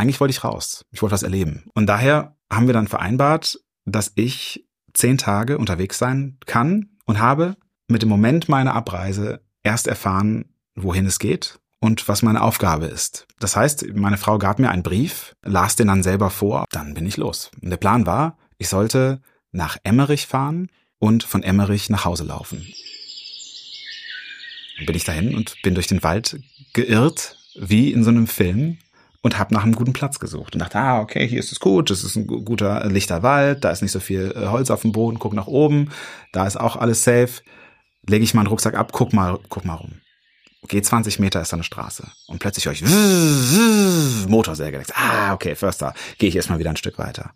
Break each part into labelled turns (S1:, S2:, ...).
S1: eigentlich wollte ich raus. Ich wollte was erleben. Und daher haben wir dann vereinbart, dass ich zehn Tage unterwegs sein kann und habe mit dem Moment meiner Abreise erst erfahren, wohin es geht und was meine Aufgabe ist. Das heißt, meine Frau gab mir einen Brief, las den dann selber vor, dann bin ich los. Und der Plan war, ich sollte nach Emmerich fahren und von Emmerich nach Hause laufen. Dann bin ich dahin und bin durch den Wald geirrt, wie in so einem Film und habe nach einem guten Platz gesucht und dachte, ah, okay, hier ist es gut, das ist ein guter lichter Wald, da ist nicht so viel äh, Holz auf dem Boden, guck nach oben, da ist auch alles safe. Lege ich meinen Rucksack ab, guck mal, guck mal rum. Geh 20 Meter ist da eine Straße und plötzlich höre ich Motorsäge. Ah, okay, Förster, gehe ich erstmal wieder ein Stück weiter.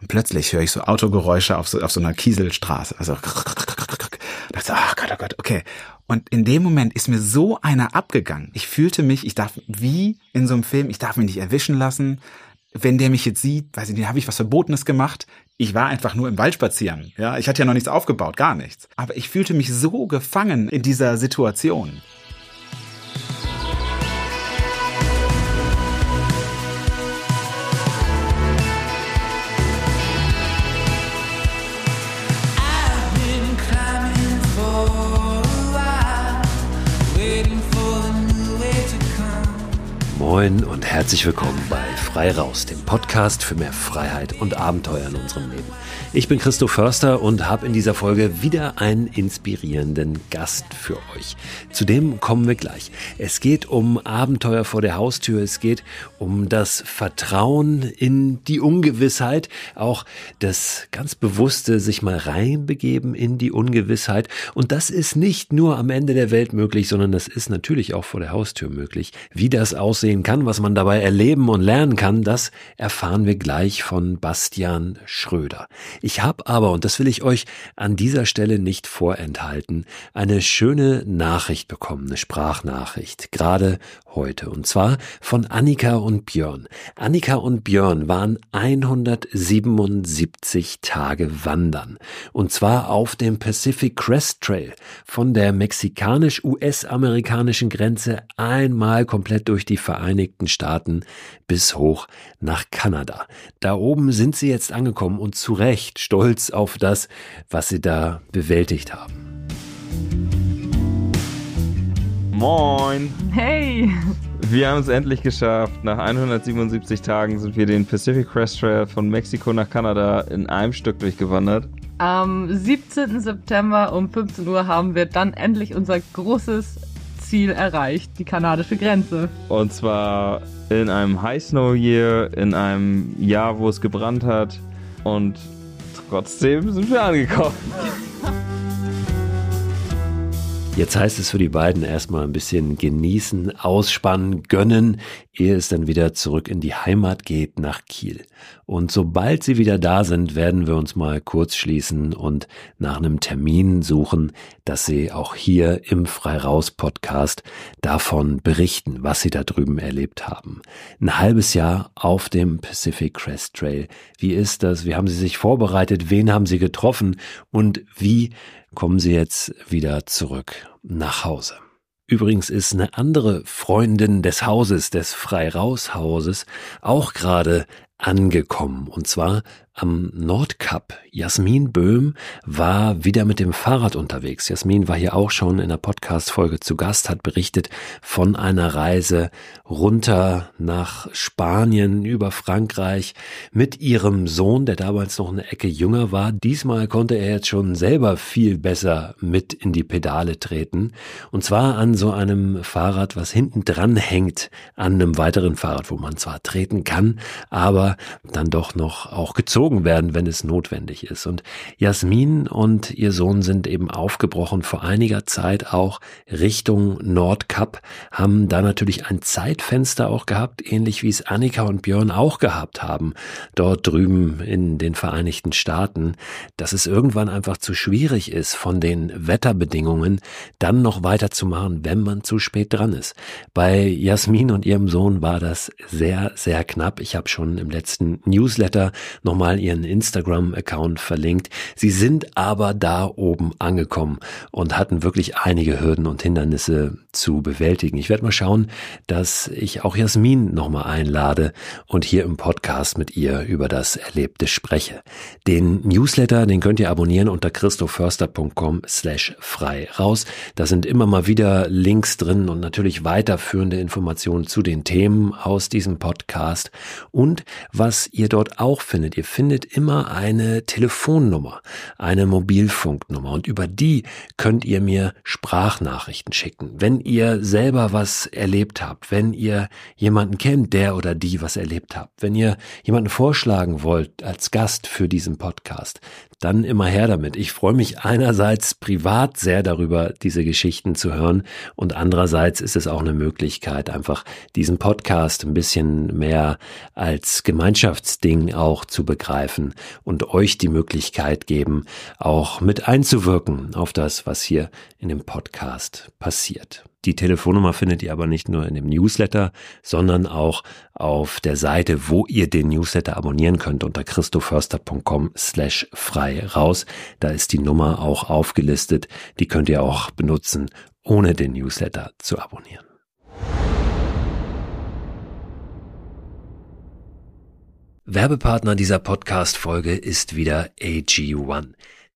S1: Und plötzlich höre ich so Autogeräusche auf so, auf so einer Kieselstraße. Also, dachte, oh Gott, oh Gott, okay. Und in dem Moment ist mir so einer abgegangen. Ich fühlte mich, ich darf, wie in so einem Film, ich darf mich nicht erwischen lassen. Wenn der mich jetzt sieht, weiß ich nicht, habe ich was Verbotenes gemacht. Ich war einfach nur im Wald spazieren. Ja, ich hatte ja noch nichts aufgebaut, gar nichts. Aber ich fühlte mich so gefangen in dieser Situation.
S2: Moin und herzlich willkommen bei Frei Raus, dem Podcast für mehr Freiheit und Abenteuer in unserem Leben. Ich bin Christoph Förster und habe in dieser Folge wieder einen inspirierenden Gast für euch. Zu dem kommen wir gleich. Es geht um Abenteuer vor der Haustür, es geht um das Vertrauen in die Ungewissheit, auch das ganz bewusste sich mal reinbegeben in die Ungewissheit. Und das ist nicht nur am Ende der Welt möglich, sondern das ist natürlich auch vor der Haustür möglich. Wie das aussehen kann, was man dabei erleben und lernen kann, das erfahren wir gleich von Bastian Schröder. Ich habe aber, und das will ich euch an dieser Stelle nicht vorenthalten, eine schöne Nachricht bekommen, eine Sprachnachricht, gerade heute, und zwar von Annika und Björn. Annika und Björn waren 177 Tage wandern, und zwar auf dem Pacific Crest Trail von der mexikanisch-US-amerikanischen Grenze einmal komplett durch die Vereinigten Staaten bis hoch nach Kanada. Da oben sind sie jetzt angekommen und zu Recht stolz auf das, was sie da bewältigt haben.
S3: Moin!
S4: Hey!
S3: Wir haben es endlich geschafft. Nach 177 Tagen sind wir den Pacific Crest Trail von Mexiko nach Kanada in einem Stück durchgewandert.
S4: Am 17. September um 15 Uhr haben wir dann endlich unser großes Ziel erreicht, die kanadische Grenze.
S3: Und zwar in einem High Snow Year, in einem Jahr, wo es gebrannt hat. Und trotzdem sind wir angekommen.
S2: Jetzt heißt es für die beiden erstmal ein bisschen genießen, ausspannen, gönnen, ehe es dann wieder zurück in die Heimat geht nach Kiel. Und sobald sie wieder da sind, werden wir uns mal kurz schließen und nach einem Termin suchen, dass sie auch hier im Freiraus Podcast davon berichten, was sie da drüben erlebt haben. Ein halbes Jahr auf dem Pacific Crest Trail. Wie ist das? Wie haben sie sich vorbereitet? Wen haben sie getroffen? Und wie kommen sie jetzt wieder zurück nach Hause. Übrigens ist eine andere Freundin des Hauses, des Freiraushauses, auch gerade angekommen. Und zwar am Nordkap. Jasmin Böhm war wieder mit dem Fahrrad unterwegs. Jasmin war hier auch schon in der Podcast-Folge zu Gast, hat berichtet von einer Reise runter nach Spanien über Frankreich mit ihrem Sohn, der damals noch eine Ecke jünger war. Diesmal konnte er jetzt schon selber viel besser mit in die Pedale treten. Und zwar an so einem Fahrrad, was hinten dran hängt an einem weiteren Fahrrad, wo man zwar treten kann, aber dann doch noch auch gezogen gezogen werden, wenn es notwendig ist. Und Jasmin und ihr Sohn sind eben aufgebrochen vor einiger Zeit auch Richtung Nordkap, haben da natürlich ein Zeitfenster auch gehabt, ähnlich wie es Annika und Björn auch gehabt haben, dort drüben in den Vereinigten Staaten, dass es irgendwann einfach zu schwierig ist, von den Wetterbedingungen dann noch weiterzumachen, wenn man zu spät dran ist. Bei Jasmin und ihrem Sohn war das sehr, sehr knapp. Ich habe schon im letzten Newsletter nochmal ihren Instagram-Account verlinkt. Sie sind aber da oben angekommen und hatten wirklich einige Hürden und Hindernisse zu bewältigen. Ich werde mal schauen, dass ich auch Jasmin nochmal einlade und hier im Podcast mit ihr über das Erlebte spreche. Den Newsletter, den könnt ihr abonnieren unter christoförster.com slash frei raus. Da sind immer mal wieder Links drin und natürlich weiterführende Informationen zu den Themen aus diesem Podcast. Und was ihr dort auch findet, ihr findet immer eine Telefonnummer, eine Mobilfunknummer und über die könnt ihr mir Sprachnachrichten schicken. Wenn ihr selber was erlebt habt, wenn ihr jemanden kennt, der oder die was erlebt habt, wenn ihr jemanden vorschlagen wollt als Gast für diesen Podcast, dann immer her damit. Ich freue mich einerseits privat sehr darüber, diese Geschichten zu hören und andererseits ist es auch eine Möglichkeit, einfach diesen Podcast ein bisschen mehr als Gemeinschaftsding auch zu begreifen und euch die Möglichkeit geben, auch mit einzuwirken auf das, was hier in dem Podcast passiert. Die Telefonnummer findet ihr aber nicht nur in dem Newsletter, sondern auch auf der Seite, wo ihr den Newsletter abonnieren könnt unter christoförster.com slash frei raus. Da ist die Nummer auch aufgelistet. Die könnt ihr auch benutzen, ohne den Newsletter zu abonnieren. Werbepartner dieser Podcast-Folge ist wieder AG1.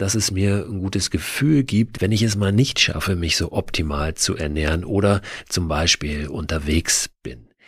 S2: dass es mir ein gutes Gefühl gibt, wenn ich es mal nicht schaffe, mich so optimal zu ernähren oder zum Beispiel unterwegs bin.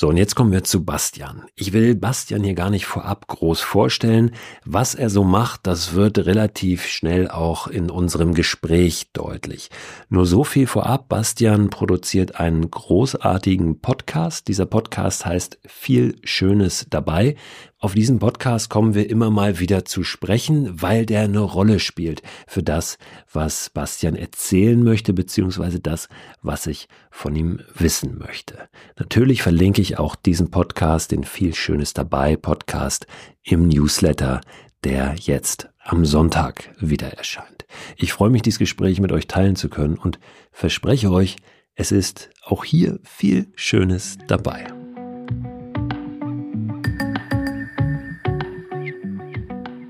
S2: So, und jetzt kommen wir zu Bastian. Ich will Bastian hier gar nicht vorab groß vorstellen. Was er so macht, das wird relativ schnell auch in unserem Gespräch deutlich. Nur so viel vorab. Bastian produziert einen großartigen Podcast. Dieser Podcast heißt Viel Schönes dabei. Auf diesem Podcast kommen wir immer mal wieder zu sprechen, weil der eine Rolle spielt für das, was Bastian erzählen möchte, beziehungsweise das, was ich von ihm wissen möchte. Natürlich verlinke ich auch diesen Podcast, den viel Schönes dabei Podcast im Newsletter, der jetzt am Sonntag wieder erscheint. Ich freue mich, dieses Gespräch mit euch teilen zu können und verspreche euch, es ist auch hier viel Schönes dabei.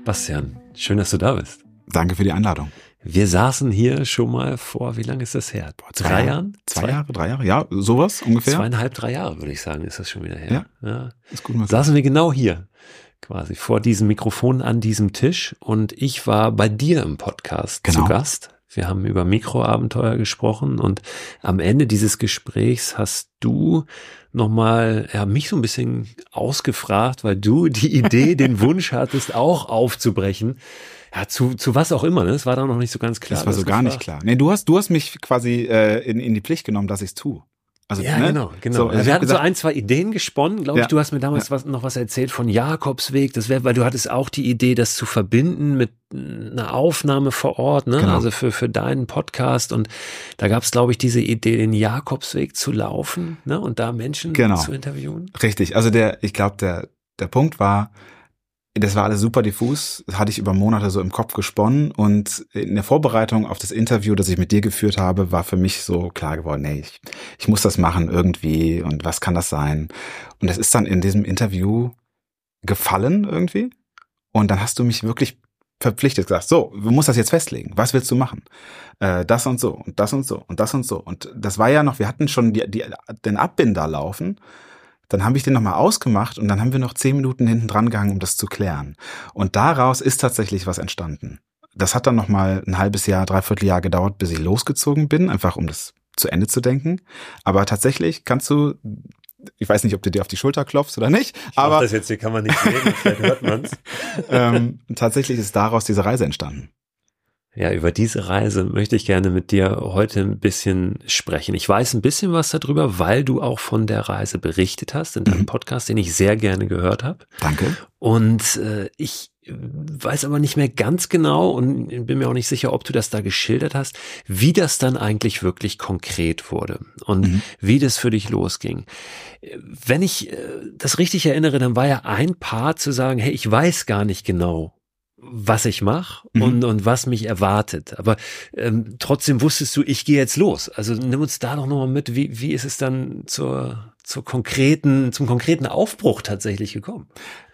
S2: Bastian, schön, dass du da bist.
S1: Danke für die Einladung.
S2: Wir saßen hier schon mal vor, wie lange ist das her?
S1: Boah,
S2: drei Jahren?
S1: Zwei, Jahre, drei Jahre, ja, sowas ungefähr.
S2: Zweieinhalb, drei Jahre, würde ich sagen, ist das schon wieder her. Ja.
S1: Ist gut.
S2: Saßen wir genau hier, quasi vor diesem Mikrofon an diesem Tisch und ich war bei dir im Podcast
S1: Genau.
S2: zu Gast. Wir haben über Mikroabenteuer gesprochen und am Ende dieses Gesprächs hast du nochmal ja, mich so ein bisschen ausgefragt, weil du die Idee, den Wunsch hattest, auch aufzubrechen. Ja, zu, zu was auch immer, ne? Das war da noch nicht so ganz klar.
S1: das war so gar nicht klar. Nee, du hast, du hast mich quasi äh, in, in die Pflicht genommen, dass ich's tue. Also,
S2: Ja,
S1: ne?
S2: genau, genau.
S1: So,
S2: also wir hatten so
S1: gesagt,
S2: ein, zwei Ideen gesponnen, glaube ich.
S1: Ja.
S2: Du hast mir damals was, noch was erzählt von Jakobsweg. Das wäre, weil du hattest auch die Idee, das zu verbinden mit einer Aufnahme vor Ort, ne?
S1: Genau.
S2: Also für, für deinen Podcast. Und da gab es, glaube ich, diese Idee, den Jakobsweg zu laufen, ne? Und da Menschen
S1: Genau.
S2: zu interviewen.
S1: Richtig. Also der, ich glaube, der, der Punkt war, das war alles super diffus, das hatte ich über Monate so im Kopf gesponnen und in der Vorbereitung auf das Interview, das ich mit dir geführt habe, war für mich so klar geworden, nee, ich, ich muss das machen irgendwie und was kann das sein? Und das ist dann in diesem Interview gefallen irgendwie und dann hast du mich wirklich verpflichtet gesagt, so, du musst das jetzt festlegen, was willst du machen? Äh, das und so und das und so und das und so und das war ja noch, wir hatten schon die, die, den Abbinder laufen dann habe ich den nochmal ausgemacht und dann haben wir noch zehn Minuten hinten dran gegangen, um das zu klären. Und daraus ist tatsächlich was entstanden. Das hat dann nochmal ein halbes Jahr, dreiviertel Jahr gedauert, bis ich losgezogen bin, einfach um das zu Ende zu denken. Aber tatsächlich kannst du, ich weiß nicht, ob du dir auf die Schulter klopfst oder nicht, aber
S2: das jetzt hier kann man nicht sehen, vielleicht hört man's.
S1: ähm, tatsächlich ist daraus diese Reise entstanden.
S2: Ja, über diese Reise möchte ich gerne mit dir heute ein bisschen sprechen. Ich weiß ein bisschen was darüber, weil du auch von der Reise berichtet hast in deinem
S1: Mhm.
S2: Podcast, den ich sehr gerne gehört habe.
S1: Danke.
S2: Und äh, ich weiß aber nicht mehr ganz genau und bin mir auch nicht sicher, ob du das da geschildert hast, wie das dann eigentlich wirklich konkret wurde und
S1: Mhm.
S2: wie das für dich losging. Wenn ich äh, das richtig erinnere, dann war ja ein Part zu sagen, hey, ich weiß gar nicht genau, was ich mache
S1: Mhm.
S2: und, und was mich erwartet. Aber ähm, trotzdem wusstest du, ich gehe jetzt los. Also nimm uns da doch nochmal mit, wie, wie ist es dann zur, zur konkreten, zum konkreten Aufbruch tatsächlich gekommen?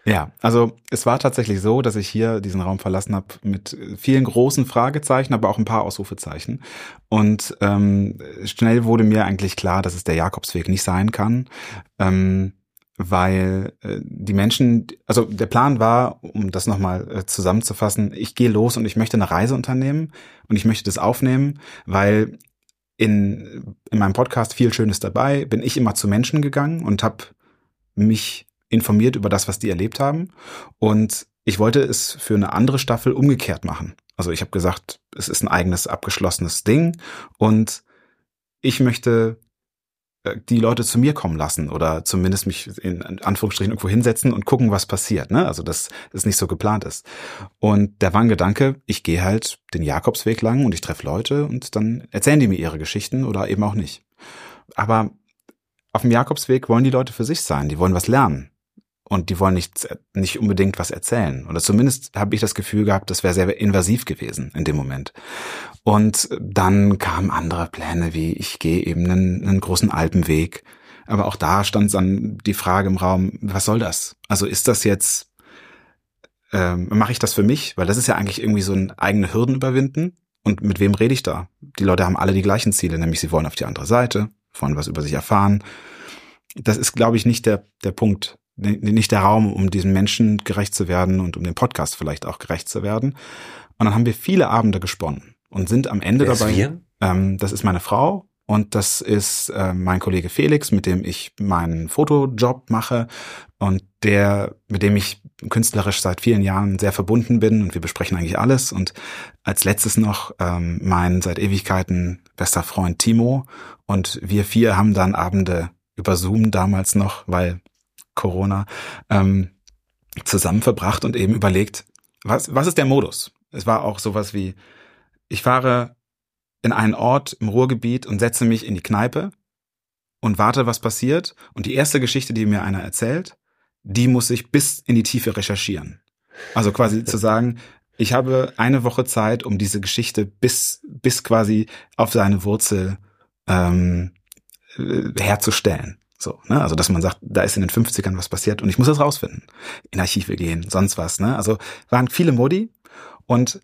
S1: Ja, also es war tatsächlich so, dass ich hier diesen Raum verlassen habe mit vielen großen Fragezeichen, aber auch ein paar Ausrufezeichen. Und ähm, schnell wurde mir eigentlich klar, dass es der Jakobsweg nicht sein kann, ähm, weil äh, die Menschen, also der Plan war, um das nochmal äh, zusammenzufassen, ich gehe los und ich möchte eine Reise unternehmen und ich möchte das aufnehmen, weil in, in meinem Podcast viel Schönes dabei, bin ich immer zu Menschen gegangen und habe mich informiert über das, was die erlebt haben. Und ich wollte es für eine andere Staffel umgekehrt machen. Also ich habe gesagt, es ist ein eigenes abgeschlossenes Ding und ich möchte die Leute zu mir kommen lassen oder zumindest mich in Anführungsstrichen irgendwo hinsetzen und gucken, was passiert. Ne? Also dass es nicht so geplant ist. Und da war ein Gedanke, ich gehe halt den Jakobsweg lang und ich treffe Leute und dann erzählen die mir ihre Geschichten oder eben auch nicht. Aber auf dem Jakobsweg wollen die Leute für sich sein, die wollen was lernen. Und die wollen nicht, nicht unbedingt was erzählen. Oder zumindest habe ich das Gefühl gehabt, das wäre sehr invasiv gewesen in dem Moment. Und dann kamen andere Pläne, wie ich gehe eben einen, einen großen Alpenweg. Aber auch da stand dann die Frage im Raum, was soll das? Also ist das jetzt, ähm, mache ich das für mich? Weil das ist ja eigentlich irgendwie so ein eigene Hürden überwinden. Und mit wem rede ich da? Die Leute haben alle die gleichen Ziele, nämlich sie wollen auf die andere Seite, wollen was über sich erfahren. Das ist, glaube ich, nicht der, der Punkt, nicht der Raum, um diesen Menschen gerecht zu werden und um dem Podcast vielleicht auch gerecht zu werden. Und dann haben wir viele Abende gesponnen und sind am Ende
S2: Wer ist
S1: dabei.
S2: wir?
S1: Ähm, das ist meine Frau und das ist äh, mein Kollege Felix, mit dem ich meinen Fotojob mache und der, mit dem ich künstlerisch seit vielen Jahren sehr verbunden bin und wir besprechen eigentlich alles. Und als letztes noch ähm, mein seit Ewigkeiten bester Freund Timo und wir vier haben dann Abende über Zoom damals noch, weil Corona, ähm, zusammen verbracht und eben überlegt, was, was ist der Modus? Es war auch sowas wie, ich fahre in einen Ort im Ruhrgebiet und setze mich in die Kneipe und warte, was passiert. Und die erste Geschichte, die mir einer erzählt, die muss ich bis in die Tiefe recherchieren. Also quasi zu sagen, ich habe eine Woche Zeit, um diese Geschichte bis, bis quasi auf seine Wurzel ähm, äh, herzustellen. So, ne? Also, dass man sagt, da ist in den 50ern was passiert und ich muss das rausfinden. In Archive gehen, sonst was, ne? Also waren viele Modi und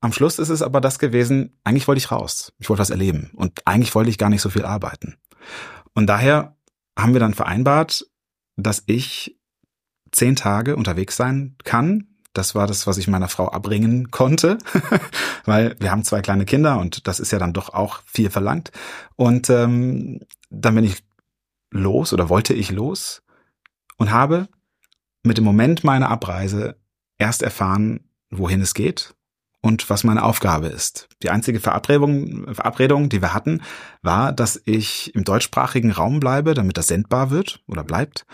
S1: am Schluss ist es aber das gewesen, eigentlich wollte ich raus. Ich wollte was erleben. Und eigentlich wollte ich gar nicht so viel arbeiten. Und daher haben wir dann vereinbart, dass ich zehn Tage unterwegs sein kann. Das war das, was ich meiner Frau abbringen konnte, weil wir haben zwei kleine Kinder und das ist ja dann doch auch viel verlangt. Und ähm, dann bin ich los oder wollte ich los und habe mit dem Moment meiner Abreise erst erfahren, wohin es geht und was meine Aufgabe ist. Die einzige Verabredung, Verabredung, die wir hatten, war, dass ich im deutschsprachigen Raum bleibe, damit das sendbar wird oder bleibt.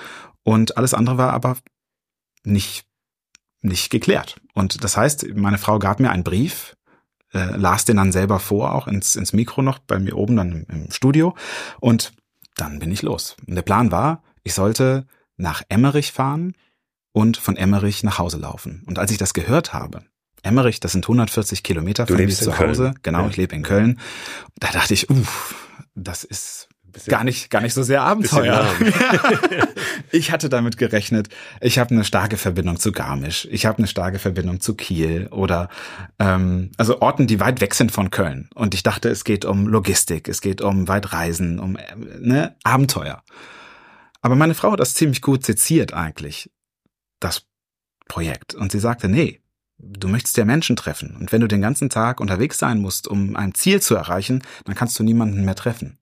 S1: Und alles andere war aber nicht, nicht geklärt. Und das heißt, meine Frau gab mir einen Brief, äh, las den dann selber vor, auch ins, ins Mikro noch bei mir oben dann im, im Studio. Und dann bin ich los. Und der Plan war, ich sollte nach Emmerich fahren und von Emmerich nach Hause laufen. Und als ich das gehört habe, Emmerich, das sind 140 Kilometer
S2: Du
S1: von mir zu Hause.
S2: Köln.
S1: Genau,
S2: Ja.
S1: ich lebe in Köln. Da dachte ich, uff, das ist gar nicht, gar nicht so sehr Abenteuer. ich hatte damit gerechnet. Ich habe eine starke Verbindung zu Garmisch. Ich habe eine starke Verbindung zu Kiel oder ähm, also Orten, die weit weg sind von Köln. Und ich dachte, es geht um Logistik, es geht um weit Reisen, um äh, ne, Abenteuer. Aber meine Frau hat das ziemlich gut seziert eigentlich, das Projekt. Und sie sagte, nee, du möchtest ja Menschen treffen. Und wenn du den ganzen Tag unterwegs sein musst, um ein Ziel zu erreichen, dann kannst du niemanden mehr treffen.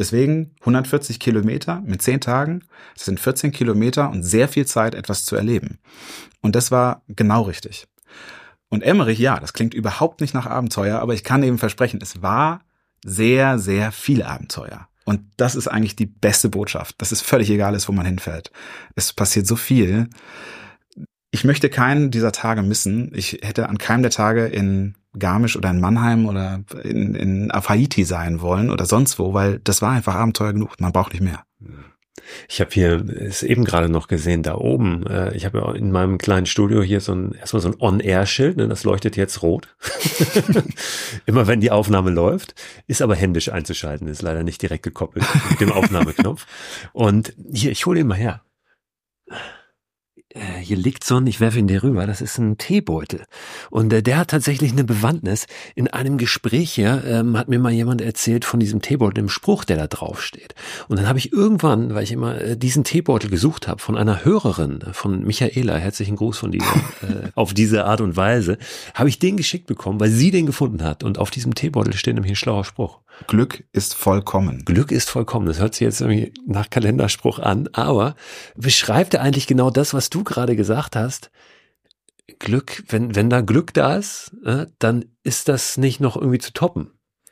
S1: Deswegen 140 Kilometer mit 10 Tagen, das sind 14 Kilometer und sehr viel Zeit, etwas zu erleben. Und das war genau richtig. Und Emmerich, ja, das klingt überhaupt nicht nach Abenteuer, aber ich kann eben versprechen, es war sehr, sehr viel Abenteuer. Und das ist eigentlich die beste Botschaft, dass es völlig egal ist, wo man hinfällt. Es passiert so viel. Ich möchte keinen dieser Tage missen. Ich hätte an keinem der Tage in Garmisch oder in Mannheim oder in, in auf Haiti sein wollen oder sonst wo, weil das war einfach Abenteuer genug. Man braucht nicht mehr.
S2: Ich habe hier es eben gerade noch gesehen, da oben. Äh, ich habe ja in meinem kleinen Studio hier so ein erstmal so ein On-Air-Schild, ne, das leuchtet jetzt rot. Immer wenn die Aufnahme läuft, ist aber händisch einzuschalten, ist leider nicht direkt gekoppelt mit dem Aufnahmeknopf. Und hier, ich hole ihn mal her. Äh, Hier liegt so ein, ich werfe ihn dir rüber, das ist ein Teebeutel. Und äh, der hat tatsächlich eine Bewandtnis. In einem Gespräch hier ähm, hat mir mal jemand erzählt von diesem Teebeutel, dem Spruch, der da drauf steht. Und dann habe ich irgendwann, weil ich immer äh, diesen Teebeutel gesucht habe, von einer Hörerin, äh, von Michaela, herzlichen Gruß von dieser, äh, auf diese Art und Weise, habe ich den geschickt bekommen, weil sie den gefunden hat. Und auf diesem Teebeutel steht nämlich ein schlauer Spruch.
S1: Glück ist vollkommen.
S2: Glück ist vollkommen. Das hört sich jetzt irgendwie nach Kalenderspruch an, aber beschreibt er eigentlich genau das, was du gerade gesagt hast? Glück, wenn, wenn da Glück da ist, äh, dann ist das nicht noch irgendwie zu toppen.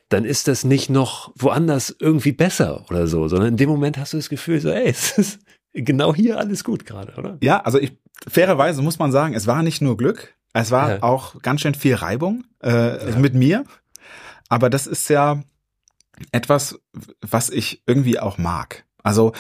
S2: Dann ist das nicht noch woanders irgendwie besser oder so, sondern in dem Moment hast du das Gefühl so, ey, es ist genau hier alles gut gerade, oder?
S1: Ja, also ich, fairerweise muss man sagen, es war nicht nur Glück, es war
S2: Ja.
S1: auch ganz schön viel Reibung äh, mit mir. Aber das ist ja etwas, was ich irgendwie auch mag. Also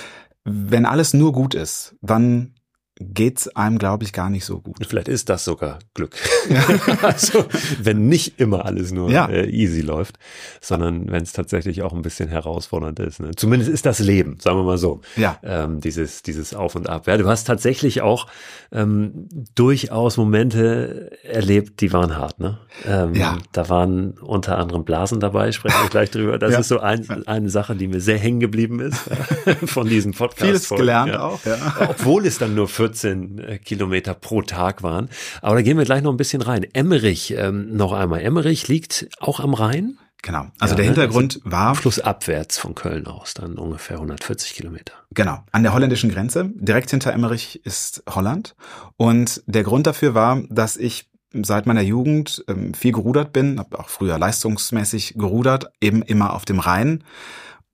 S1: wenn alles nur gut ist, dann geht's einem, glaube ich, gar nicht so gut.
S2: Vielleicht ist das sogar Glück. also, wenn nicht immer alles nur
S1: Ja.
S2: äh, easy läuft, sondern wenn es tatsächlich auch ein bisschen herausfordernd ist. Ne? Zumindest ist das Leben, sagen wir mal so.
S1: Ja.
S2: Ähm, dieses, dieses Auf und Ab. Ja, du hast tatsächlich auch ähm, durchaus Momente erlebt, die waren hart, ne? Ähm,
S1: Ja.
S2: Da waren unter anderem Blasen dabei, sprechen wir gleich drüber. Das
S1: Ja.
S2: ist so ein, eine Sache, die mir sehr hängen geblieben ist von diesem Podcast.
S1: Vieles gelernt auch, ja.
S2: Obwohl es dann nur 14 äh, Kilometer pro Tag waren. Aber da gehen wir gleich noch ein bisschen rein. Emmerich, ähm, noch einmal. Emmerich liegt auch am Rhein,
S1: Genau. Also
S2: Ja,
S1: der
S2: ne?
S1: Hintergrund war
S2: flussabwärts von Köln aus, dann ungefähr 140 Kilometer.
S1: Genau, an der holländischen Grenze. Direkt hinter Emmerich ist Holland. Und der Grund dafür war, dass ich seit meiner Jugend ähm, viel gerudert bin, habe auch früher leistungsmäßig gerudert, eben immer auf dem Rhein.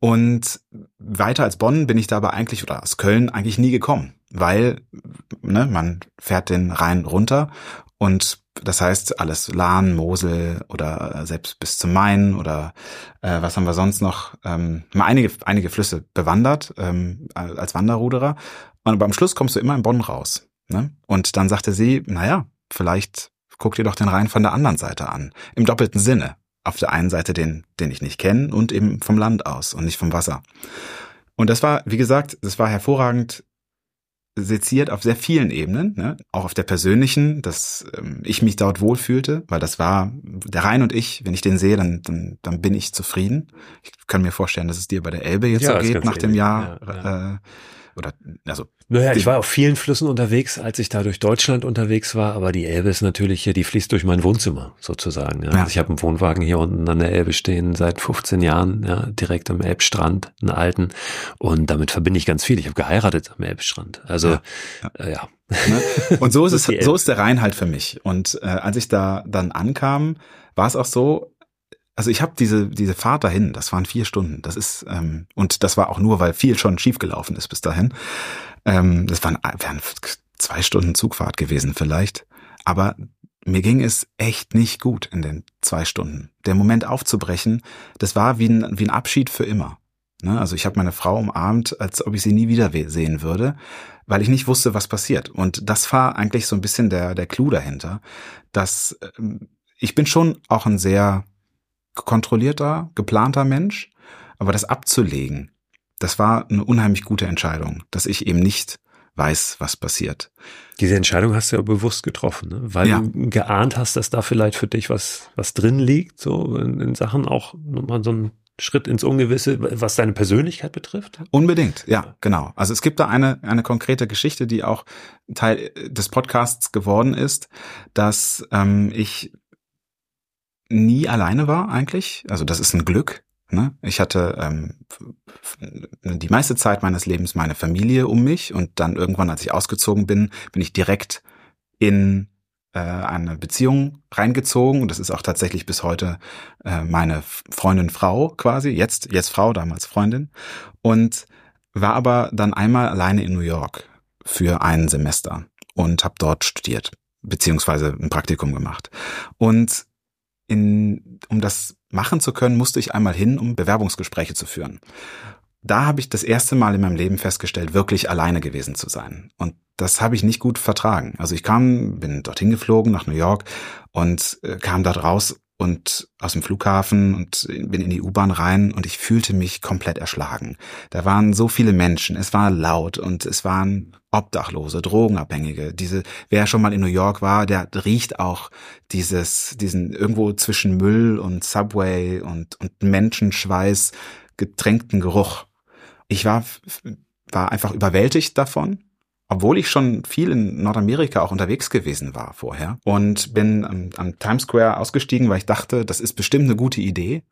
S1: Und weiter als Bonn bin ich dabei eigentlich, oder aus Köln eigentlich nie gekommen, weil ne, man fährt den Rhein runter und das heißt alles Lahn, Mosel oder äh, selbst bis zum Main oder äh, was haben wir sonst noch? Ähm, mal einige, einige Flüsse bewandert ähm, als Wanderruderer. Und aber am Schluss kommst du immer in Bonn raus. Ne? Und dann sagte sie, naja, vielleicht guck dir doch den Rhein von der anderen Seite an. Im doppelten Sinne. Auf der einen Seite den, den ich nicht kenne und eben vom Land aus und nicht vom Wasser. Und das war, wie gesagt, das war hervorragend seziert auf sehr vielen Ebenen, ne? auch auf der persönlichen, dass ähm, ich mich dort wohlfühlte, weil das war der Rhein und ich, wenn ich den sehe, dann, dann, dann bin ich zufrieden. Ich kann mir vorstellen, dass es dir bei der Elbe jetzt
S2: Ja,
S1: so geht nach dem
S2: ähnlich.
S1: Jahr.
S2: Ja, ja.
S1: Äh, oder also
S2: Naja, ich war auf vielen Flüssen unterwegs, als ich da durch Deutschland unterwegs war, aber die Elbe ist natürlich hier, die fließt durch mein Wohnzimmer sozusagen. Ja.
S1: Ja.
S2: Also ich habe einen Wohnwagen hier unten an der Elbe stehen seit 15 Jahren, ja, direkt am Elbstrand, einen alten. Und damit verbinde ich ganz viel. Ich habe geheiratet am Elbstrand. Also
S1: Ja.
S2: Äh, ja.
S1: Ne? Und so ist es, so ist der Rhein halt für mich. Und äh, als ich da dann ankam, war es auch so, also ich habe diese diese Fahrt dahin, das waren vier Stunden. Das ist ähm, und das war auch nur, weil viel schon schiefgelaufen ist bis dahin. Ähm, das waren, wären zwei Stunden Zugfahrt gewesen vielleicht, aber mir ging es echt nicht gut in den zwei Stunden. Der Moment aufzubrechen, das war wie ein wie ein Abschied für immer. Ne? Also ich habe meine Frau umarmt, als ob ich sie nie wieder sehen würde weil ich nicht wusste, was passiert. Und das war eigentlich so ein bisschen der, der Clou dahinter, dass ähm, ich bin schon auch ein sehr kontrollierter, geplanter Mensch, aber das abzulegen, das war eine unheimlich gute Entscheidung, dass ich eben nicht weiß, was passiert.
S2: Diese Entscheidung hast du ja bewusst getroffen, ne? weil
S1: Ja.
S2: du geahnt hast, dass da vielleicht für dich was, was drin liegt, so in, in Sachen auch nochmal so ein Schritt ins Ungewisse, was deine Persönlichkeit betrifft.
S1: Unbedingt, ja, genau. Also es gibt da eine, eine konkrete Geschichte, die auch Teil des Podcasts geworden ist, dass ähm, ich nie alleine war eigentlich. Also das ist ein Glück. Ne? Ich hatte ähm, die meiste Zeit meines Lebens meine Familie um mich und dann irgendwann, als ich ausgezogen bin, bin ich direkt in äh, eine Beziehung reingezogen und das ist auch tatsächlich bis heute äh, meine Freundin Frau quasi, jetzt jetzt Frau, damals Freundin und war aber dann einmal alleine in New York für ein Semester und habe dort studiert beziehungsweise ein Praktikum gemacht und in, um das machen zu können, musste ich einmal hin, um Bewerbungsgespräche zu führen. Da habe ich das erste Mal in meinem Leben festgestellt, wirklich alleine gewesen zu sein. Und das habe ich nicht gut vertragen. Also ich kam, bin dorthin geflogen nach New York und äh, kam dort raus und aus dem Flughafen und bin in die U-Bahn rein und ich fühlte mich komplett erschlagen. Da waren so viele Menschen, es war laut und es waren Obdachlose, Drogenabhängige. Diese, wer schon mal in New York war, der riecht auch dieses, diesen irgendwo zwischen Müll und Subway und, und Menschenschweiß getränkten Geruch. Ich war, war einfach überwältigt davon obwohl ich schon viel in Nordamerika auch unterwegs gewesen war vorher und bin am, am Times Square ausgestiegen, weil ich dachte, das ist bestimmt eine gute Idee.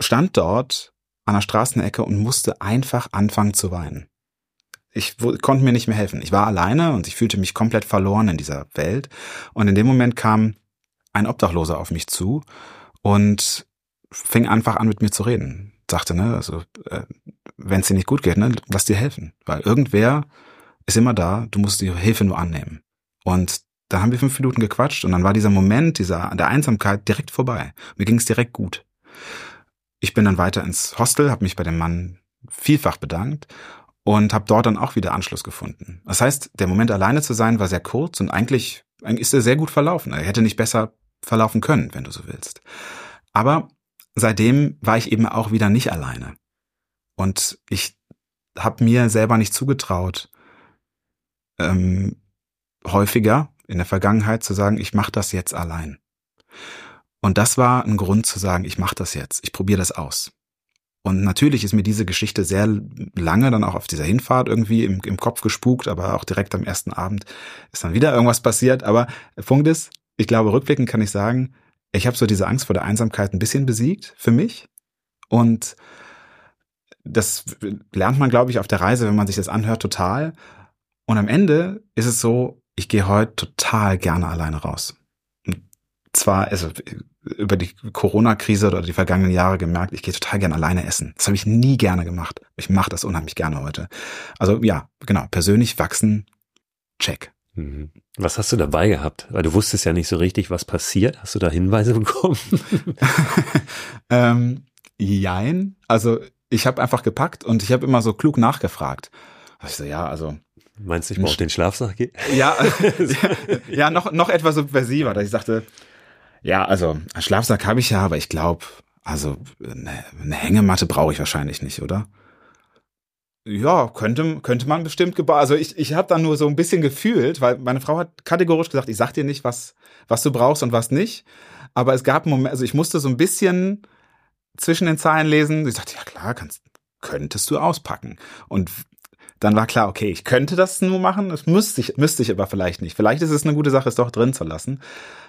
S1: Stand dort an der Straßenecke und musste einfach anfangen zu weinen. Ich konnte mir nicht mehr helfen. Ich war alleine und ich fühlte mich komplett verloren in dieser Welt. Und in dem Moment kam ein Obdachloser auf mich zu und fing einfach an mit mir zu reden. Sagte, ne, also äh, wenn es dir nicht gut geht, ne, lass dir helfen. Weil irgendwer ist immer da, du musst die Hilfe nur annehmen. Und da haben wir fünf Minuten gequatscht und dann war dieser Moment dieser der Einsamkeit direkt vorbei. Mir ging es direkt gut. Ich bin dann weiter ins Hostel, habe mich bei dem Mann vielfach bedankt und habe dort dann auch wieder Anschluss gefunden. Das heißt, der Moment alleine zu sein war sehr kurz und eigentlich, eigentlich ist er sehr gut verlaufen. Er hätte nicht besser verlaufen können, wenn du so willst. Aber seitdem war ich eben auch wieder nicht alleine. Und ich habe mir selber nicht zugetraut, ähm, häufiger in der Vergangenheit zu sagen, ich mache das jetzt allein. Und das war ein Grund zu sagen, ich mache das jetzt, ich probiere das aus. Und natürlich ist mir diese Geschichte sehr lange dann auch auf dieser Hinfahrt irgendwie im, im Kopf gespukt, aber auch direkt am ersten Abend ist dann wieder irgendwas passiert. Aber Punkt ist, ich glaube, rückblickend kann ich sagen, ich habe so diese Angst vor der Einsamkeit ein bisschen besiegt für mich. Und das lernt man, glaube ich, auf der Reise, wenn man sich das anhört, total. Und am Ende ist es so, ich gehe heute total gerne alleine raus. Und zwar, also über die Corona-Krise oder die vergangenen Jahre gemerkt, ich gehe total gerne alleine essen. Das habe ich nie gerne gemacht. Ich mache das unheimlich gerne heute. Also ja, genau, persönlich wachsen, check.
S2: Mhm. Was hast du dabei gehabt? Weil du wusstest ja nicht so richtig, was passiert. Hast du da Hinweise bekommen?
S1: ähm, jein. Also ich habe einfach gepackt und ich habe immer so klug nachgefragt. Ich so, ja, also
S2: Meinst du, ich brauche den Schlafsack?
S1: ja, ja, noch noch etwas subversiver, dass ich sagte, ja, also einen Schlafsack habe ich ja, aber ich glaube, also eine, eine Hängematte brauche ich wahrscheinlich nicht, oder? Ja, könnte, könnte man bestimmt gebaut. Also ich, ich habe dann nur so ein bisschen gefühlt, weil meine Frau hat kategorisch gesagt, ich sag dir nicht, was, was du brauchst und was nicht. Aber es gab einen Moment, also ich musste so ein bisschen zwischen den Zeilen lesen. Ich dachte, ja klar, kannst, könntest du auspacken. Und dann war klar, okay, ich könnte das nur machen, das müsste ich, müsste ich aber vielleicht nicht. Vielleicht ist es eine gute Sache, es doch drin zu lassen.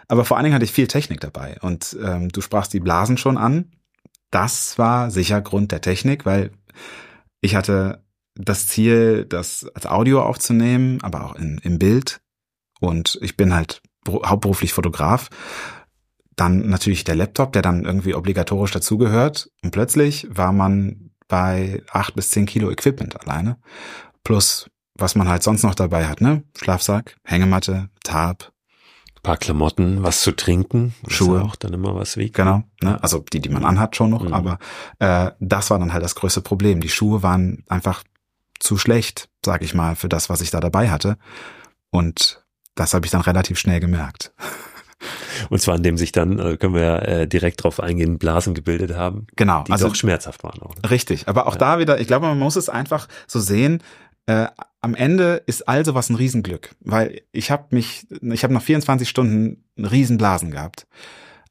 S1: Aber vor allen Dingen hatte ich viel Technik dabei. Und ähm, du sprachst die Blasen schon an. Das war sicher Grund der Technik, weil ich hatte das Ziel, das als Audio aufzunehmen, aber auch in, im Bild. Und ich bin halt hauptberuflich Fotograf. Dann natürlich der Laptop, der dann irgendwie obligatorisch dazugehört. Und plötzlich war man bei acht bis zehn Kilo Equipment alleine. Plus, was man halt sonst noch dabei hat, ne? Schlafsack, Hängematte, Tarp.
S2: paar Klamotten, was zu trinken.
S1: Schuhe.
S2: auch dann immer was wiegt.
S1: Genau, ne? Also die, die man anhat schon noch,
S2: Mhm.
S1: aber äh, das war dann halt das größte Problem. Die Schuhe waren einfach zu schlecht, sag ich mal, für das, was ich da dabei hatte. Und das habe ich dann relativ schnell gemerkt.
S2: Und zwar, indem sich dann, äh, können wir äh, direkt drauf eingehen, Blasen gebildet haben,
S1: Genau.
S2: die
S1: also
S2: doch schmerzhaft waren auch. Ne?
S1: Richtig, aber auch da wieder, ich glaube, man muss es einfach so sehen. Äh, am Ende ist also was ein Riesenglück, weil ich habe mich, ich habe nach 24 Stunden Riesenblasen gehabt.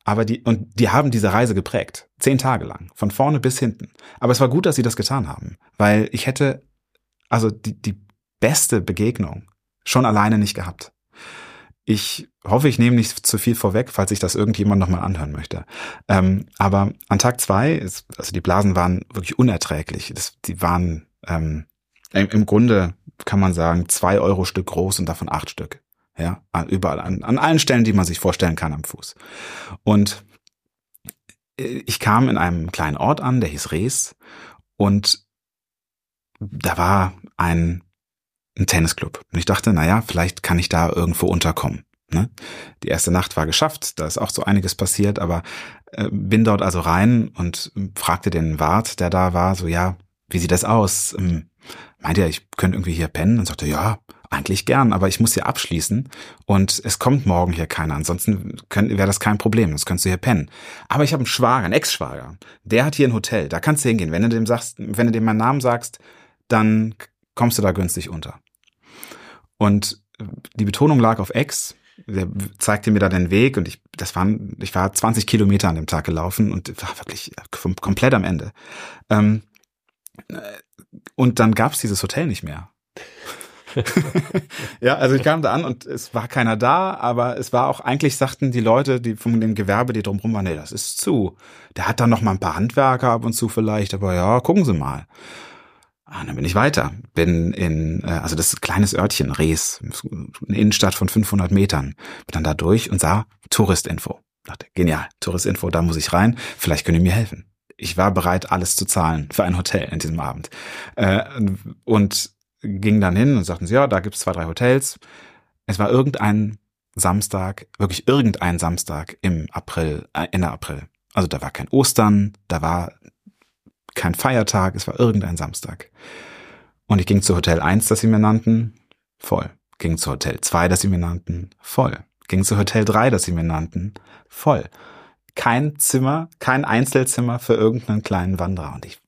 S1: Aber die, und die haben diese Reise geprägt. Zehn Tage lang. Von vorne bis hinten. Aber es war gut, dass sie das getan haben. Weil ich hätte, also die, die beste Begegnung schon alleine nicht gehabt. Ich hoffe, ich nehme nicht zu viel vorweg, falls sich das irgendjemand nochmal anhören möchte. Ähm, aber an Tag zwei, ist, also die Blasen waren wirklich unerträglich. Das, die waren ähm, im, Grunde kann man sagen zwei Euro Stück groß und davon acht Stück. Ja, überall an, an allen Stellen, die man sich vorstellen kann am Fuß. Und äh, ich kam in einem kleinen Ort an, der hieß Rees und da war ein, ein Tennisclub. Und ich dachte, naja, vielleicht kann ich da irgendwo unterkommen. Ne? Die erste Nacht war geschafft, da ist auch so einiges passiert, aber äh, bin dort also rein und fragte den Wart, der da war, so ja, wie sieht das aus? Ähm, meinte er, ich könnte irgendwie hier pennen und sagte, ja, eigentlich gern, aber ich muss hier abschließen und es kommt morgen hier keiner. Ansonsten wäre das kein Problem, sonst könntest du hier pennen. Aber ich habe einen Schwager, einen Ex-Schwager, der hat hier ein Hotel, da kannst du hingehen. Wenn du dem sagst, wenn du dem meinen Namen sagst, dann kommst du da günstig unter. Und die Betonung lag auf Ex. Der zeigte mir da den Weg und ich, das waren, ich war 20 Kilometer an dem Tag gelaufen und war wirklich kom- komplett am Ende. Ähm, äh, und dann gab's dieses Hotel nicht mehr. ja, also ich kam da an und es war keiner da, aber es war auch eigentlich sagten die Leute, die von dem Gewerbe, die drumherum waren, nee, das ist zu. Der hat dann noch mal ein paar Handwerker ab und zu vielleicht, aber ja, gucken Sie mal. Ah, dann bin ich weiter. Bin in, äh, also das kleines Örtchen, Rees, eine Innenstadt von 500 Metern. Bin dann da durch und sah Touristinfo. Dachte, genial, Touristinfo, da muss ich rein. Vielleicht können die mir helfen. Ich war bereit, alles zu zahlen für ein Hotel in diesem Abend. Äh, und ging dann hin und sagten sie, ja, da gibt's zwei, drei Hotels. Es war irgendein Samstag, wirklich irgendein Samstag im April, äh, Ende April. Also da war kein Ostern, da war kein Feiertag, es war irgendein Samstag. Und ich ging zu Hotel 1, das sie mir nannten, voll. Ging zu Hotel 2, das sie mir nannten, voll. Ging zu Hotel 3, das sie mir nannten, voll. Kein Zimmer, kein Einzelzimmer für irgendeinen kleinen Wanderer. Und ich,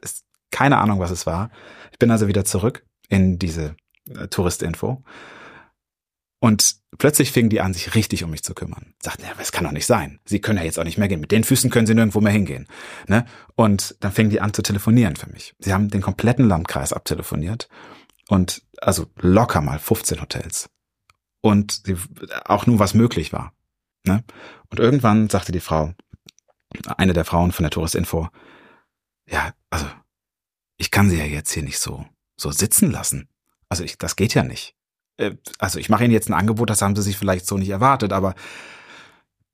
S1: ist keine Ahnung, was es war. Ich bin also wieder zurück in diese äh, Touristinfo. Und plötzlich fingen die an, sich richtig um mich zu kümmern. Sagten, ja, es kann doch nicht sein. Sie können ja jetzt auch nicht mehr gehen. Mit den Füßen können sie nirgendwo mehr hingehen. Ne? Und dann fingen die an zu telefonieren für mich. Sie haben den kompletten Landkreis abtelefoniert. Und also locker mal 15 Hotels. Und auch nur was möglich war. Ne? Und irgendwann sagte die Frau, eine der Frauen von der Touristinfo, ja, also ich kann sie ja jetzt hier nicht so so sitzen lassen. Also ich, das geht ja nicht. Äh, Also ich mache Ihnen jetzt ein Angebot, das haben Sie sich vielleicht so nicht erwartet, aber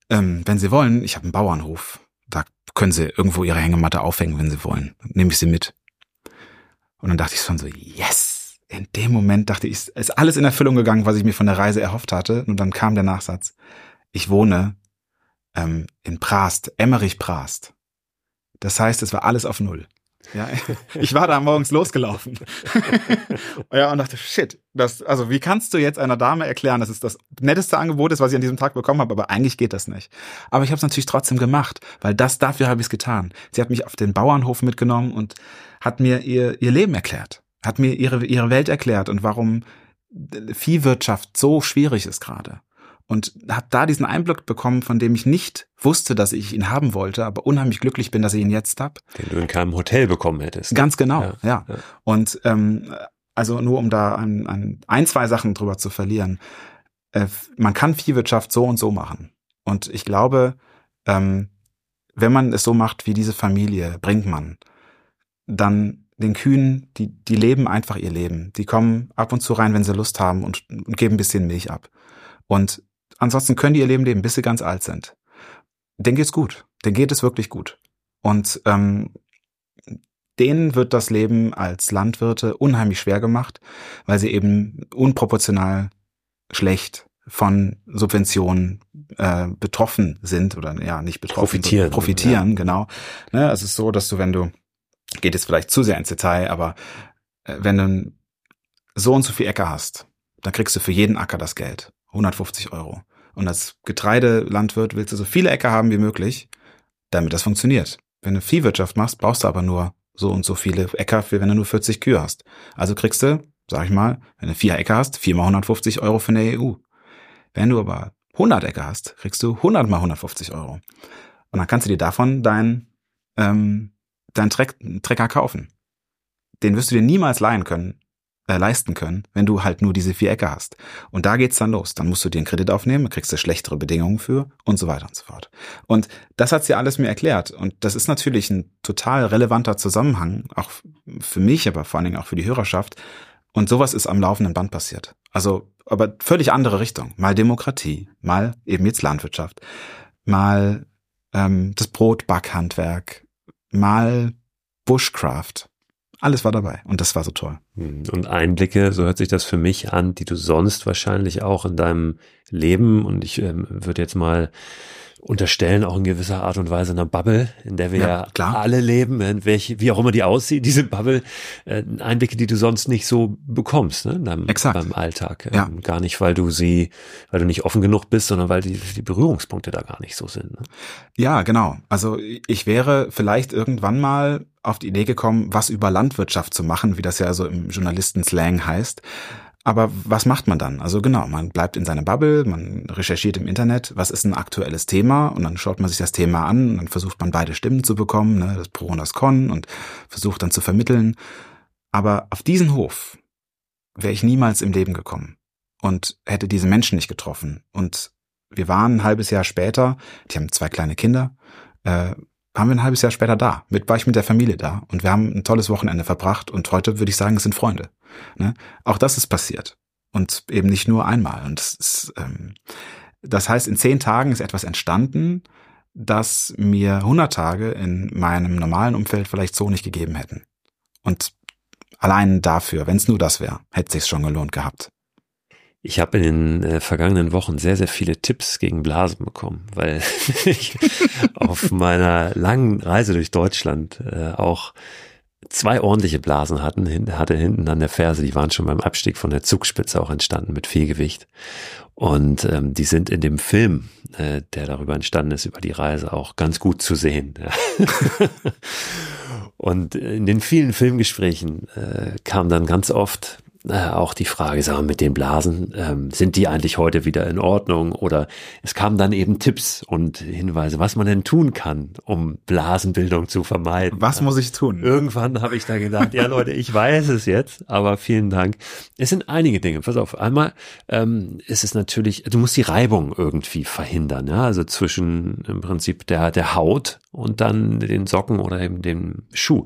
S1: ähm, wenn Sie wollen, ich habe einen Bauernhof, da können Sie irgendwo Ihre Hängematte aufhängen, wenn Sie wollen. Dann Nehme ich sie mit. Und dann dachte ich schon so, yes! In dem Moment dachte ich, ist alles in Erfüllung gegangen, was ich mir von der Reise erhofft hatte. Und dann kam der Nachsatz. Ich wohne ähm, in Prast, Emmerich-Prast. Das heißt, es war alles auf Null. Ja, ich war da morgens losgelaufen. ja, und dachte, shit, das, also wie kannst du jetzt einer Dame erklären, dass es das netteste Angebot ist, was ich an diesem Tag bekommen habe, aber eigentlich geht das nicht. Aber ich habe es natürlich trotzdem gemacht, weil das dafür habe ich es getan. Sie hat mich auf den Bauernhof mitgenommen und hat mir ihr, ihr Leben erklärt. hat mir ihre, ihre Welt erklärt und warum Viehwirtschaft so schwierig ist gerade. Und habe da diesen Einblick bekommen, von dem ich nicht wusste, dass ich ihn haben wollte, aber unheimlich glücklich bin, dass ich ihn jetzt hab.
S2: Den du in keinem Hotel bekommen hättest.
S1: Ganz genau, ja. ja. ja. Und ähm, also nur um da ein, ein, ein, zwei Sachen drüber zu verlieren. Äh, man kann Viehwirtschaft so und so machen. Und ich glaube, ähm, wenn man es so macht wie diese Familie Brinkmann, dann den Kühen, die, die leben einfach ihr Leben. Die kommen ab und zu rein, wenn sie Lust haben und, und geben ein bisschen Milch ab. Und ansonsten können die ihr Leben leben, bis sie ganz alt sind. Denen geht's gut. Denen geht es wirklich gut. Und ähm, denen wird das Leben als Landwirte unheimlich schwer gemacht, weil sie eben unproportional schlecht von Subventionen äh, betroffen sind oder ja nicht betroffen
S2: profitieren
S1: profitieren ja. genau ne, es ist so dass du wenn du geht jetzt vielleicht zu sehr ins Detail aber äh, wenn du so und so viel Äcker hast dann kriegst du für jeden Acker das Geld 150 Euro und als Getreidelandwirt willst du so viele Äcker haben wie möglich damit das funktioniert wenn du Viehwirtschaft machst brauchst du aber nur so und so viele Äcker für wenn du nur 40 Kühe hast also kriegst du sag ich mal, wenn du vier Äcker hast, viermal 150 Euro von der EU. Wenn du aber 100 Äcker hast, kriegst du 100 mal 150 Euro. Und dann kannst du dir davon dein, ähm, dein Treck, Trecker kaufen. Den wirst du dir niemals leihen können, äh, leisten können, wenn du halt nur diese vier Äcker hast. Und da geht's dann los. Dann musst du dir einen Kredit aufnehmen, kriegst du schlechtere Bedingungen für und so weiter und so fort. Und das hat sie alles mir erklärt. Und das ist natürlich ein total relevanter Zusammenhang, auch für mich, aber vor allen Dingen auch für die Hörerschaft. Und sowas ist am laufenden Band passiert. Also aber völlig andere Richtung. Mal Demokratie, mal eben jetzt Landwirtschaft, mal ähm, das Brotbackhandwerk, mal Bushcraft. Alles war dabei und das war so toll.
S2: Hm, und Einblicke, so hört sich das für mich an, die du sonst wahrscheinlich auch in deinem Leben und ich ähm, würde jetzt mal unterstellen auch in gewisser Art und Weise einer Bubble, in der wir ja, ja alle leben, in welche, wie auch immer die aussieht, diese Bubble, äh, Einblicke, die du sonst nicht so bekommst, ne, in deinem, beim Alltag. Ähm, ja. gar nicht, weil du sie, weil du nicht offen genug bist, sondern weil die, die Berührungspunkte da gar nicht so sind. Ne?
S1: Ja, genau. Also ich wäre vielleicht irgendwann mal auf die Idee gekommen, was über Landwirtschaft zu machen, wie das ja so im Journalisten-Slang heißt. Aber was macht man dann? Also genau, man bleibt in seiner Bubble, man recherchiert im Internet, was ist ein aktuelles Thema und dann schaut man sich das Thema an und dann versucht man beide Stimmen zu bekommen, ne, das Pro und das Con und versucht dann zu vermitteln. Aber auf diesen Hof wäre ich niemals im Leben gekommen und hätte diese Menschen nicht getroffen. Und wir waren ein halbes Jahr später, die haben zwei kleine Kinder, äh, waren wir ein halbes Jahr später da. Mit war ich mit der Familie da und wir haben ein tolles Wochenende verbracht und heute würde ich sagen, es sind Freunde. Ne? Auch das ist passiert und eben nicht nur einmal. Und das, ist, ähm, das heißt, in zehn Tagen ist etwas entstanden, das mir 100 Tage in meinem normalen Umfeld vielleicht so nicht gegeben hätten. Und allein dafür, wenn es nur das wäre, hätte sich's schon gelohnt gehabt.
S2: Ich habe in den äh, vergangenen Wochen sehr, sehr viele Tipps gegen Blasen bekommen, weil ich auf meiner langen Reise durch Deutschland äh, auch zwei ordentliche Blasen hatten, hatte hinten an der Ferse, die waren schon beim Abstieg von der Zugspitze auch entstanden mit Fehlgewicht. Und ähm, die sind in dem Film, äh, der darüber entstanden ist, über die Reise auch ganz gut zu sehen. Und in den vielen Filmgesprächen äh, kam dann ganz oft äh, auch die Frage, sagen mit den Blasen, ähm, sind die eigentlich heute wieder in Ordnung? Oder es kamen dann eben Tipps und Hinweise, was man denn tun kann, um Blasenbildung zu vermeiden.
S1: Was muss ich tun?
S2: Irgendwann habe ich da gedacht, ja Leute, ich weiß es jetzt, aber vielen Dank. Es sind einige Dinge. Pass auf, einmal ähm, ist es natürlich, du musst die Reibung irgendwie verhindern, ja, also zwischen im Prinzip der, der Haut und dann den Socken oder eben dem Schuh.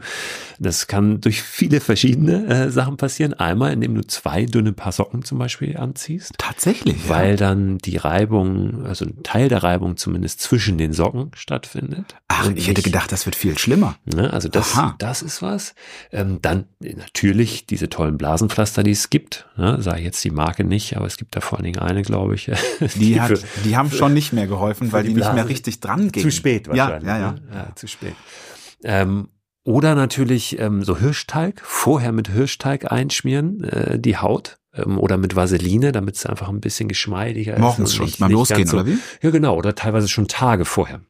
S2: Das kann durch viele verschiedene äh, Sachen passieren. Einmal, indem du zwei dünne Paar Socken zum Beispiel anziehst.
S1: Tatsächlich.
S2: Weil ja. dann die Reibung, also ein Teil der Reibung zumindest zwischen den Socken stattfindet.
S1: Ach, ich hätte gedacht, das wird viel schlimmer.
S2: Ne, also das, das ist was. Ähm, dann natürlich diese tollen Blasenpflaster, die es gibt. Ne, sage jetzt die Marke nicht, aber es gibt da vor allen Dingen eine, glaube ich.
S1: Die, die, hat, für, die haben schon nicht mehr geholfen, weil die, die nicht mehr richtig dran gingen.
S2: Zu spät wahrscheinlich. Ja, ja, ja. Ne? ja zu spät. Ähm, oder natürlich ähm, so Hirschteig, vorher mit Hirschteig einschmieren, äh, die Haut ähm, oder mit Vaseline, damit es einfach ein bisschen geschmeidiger
S1: Morgens ist. Morgens schon, mal losgehen, so, oder wie?
S2: Ja, genau, oder teilweise schon Tage vorher.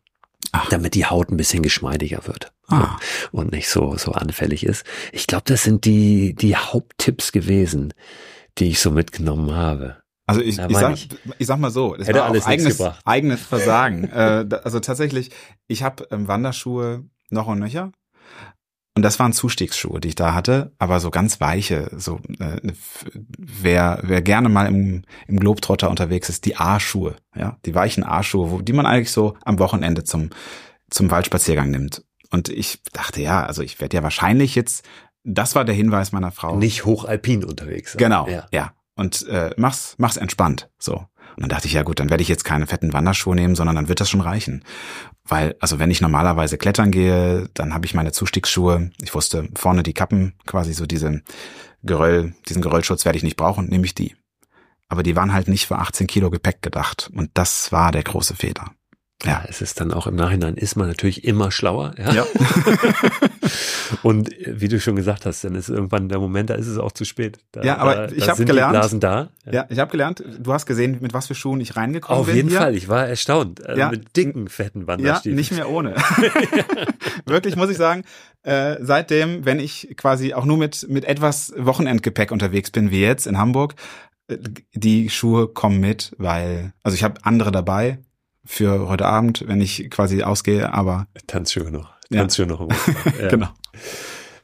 S2: damit die Haut ein bisschen geschmeidiger wird
S1: Ah.
S2: und nicht so, so anfällig ist. Ich glaube, das sind die, die Haupttipps gewesen, die ich so mitgenommen habe.
S1: Also ich, ich, sag,
S2: ich.
S1: ich. sag mal so, das
S2: Hätte
S1: war
S2: alles
S1: eigenes, eigenes Versagen. äh, also tatsächlich, ich habe ähm, Wanderschuhe noch und nöcher. Und das waren Zustiegsschuhe, die ich da hatte, aber so ganz weiche. So, äh, wer, wer gerne mal im, im Globetrotter unterwegs ist, die A-Schuhe, ja, die weichen A-Schuhe, wo- die man eigentlich so am Wochenende zum, zum Waldspaziergang nimmt. Und ich dachte, ja, also ich werde ja wahrscheinlich jetzt, das war der Hinweis meiner Frau.
S2: Nicht hochalpin unterwegs.
S1: Genau,
S2: Ja.
S1: ja. Und äh, mach's, mach's entspannt. So. Und dann dachte ich, ja gut, dann werde ich jetzt keine fetten Wanderschuhe nehmen, sondern dann wird das schon reichen. Weil, also wenn ich normalerweise klettern gehe, dann habe ich meine Zustiegsschuhe. Ich wusste, vorne die Kappen, quasi so diese Geröll, diesen Geröllschutz werde ich nicht brauchen, nehme ich die. Aber die waren halt nicht für 18 Kilo Gepäck gedacht. Und das war der große Fehler.
S2: Ja, es ist dann auch im Nachhinein ist man natürlich immer schlauer. Ja.
S1: Ja.
S2: Und äh, wie du schon gesagt hast, dann ist irgendwann der Moment, da ist es auch zu spät. Da,
S1: Ja, aber
S2: da,
S1: ich
S2: da
S1: hab
S2: sind
S1: gelernt-
S2: die Blasen da.
S1: Ja, ich habe gelernt, du hast gesehen, mit was für Schuhen ich reingekommen
S2: Auf
S1: bin.
S2: jeden
S1: hier.
S2: Fall, ich war erstaunt. Also
S1: Ja.
S2: Mit dicken, fetten
S1: Ja,
S2: Wanderstiefeln.
S1: nicht mehr ohne. Wirklich muss ich sagen, äh, seitdem, wenn ich quasi auch nur mit, mit etwas Wochenendgepäck unterwegs bin, wie jetzt in Hamburg, äh, die Schuhe kommen mit, weil, also ich habe andere dabei für heute Abend, wenn ich quasi ausgehe, aber
S2: Tanzschuhe noch.
S1: Ja.
S2: Tanzschuhe noch. ja.
S1: genau.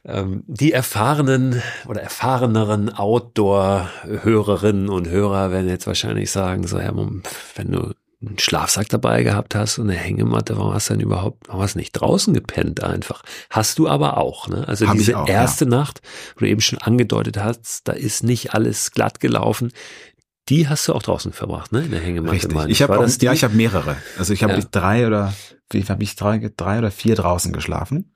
S2: Ähm, die erfahrenen oder erfahreneren Outdoor-Hörerinnen und Hörer werden jetzt wahrscheinlich sagen, so, ja, Mom, wenn du einen Schlafsack dabei gehabt hast und eine Hängematte, warum hast du denn überhaupt, warum hast du nicht draußen gepennt einfach? Hast du aber auch, ne? Also
S1: Hab
S2: diese
S1: auch,
S2: erste Nacht, wo du eben schon angedeutet hast, da ist nicht alles glatt gelaufen. Die hast du auch draußen verbracht, ne? In der Hängematte.
S1: Richtig.
S2: meine
S1: Ich habe auch, ja, ich habe mehrere. Also ich habe
S2: Ja.
S1: drei oder wie habe ich drei, drei oder vier draußen geschlafen.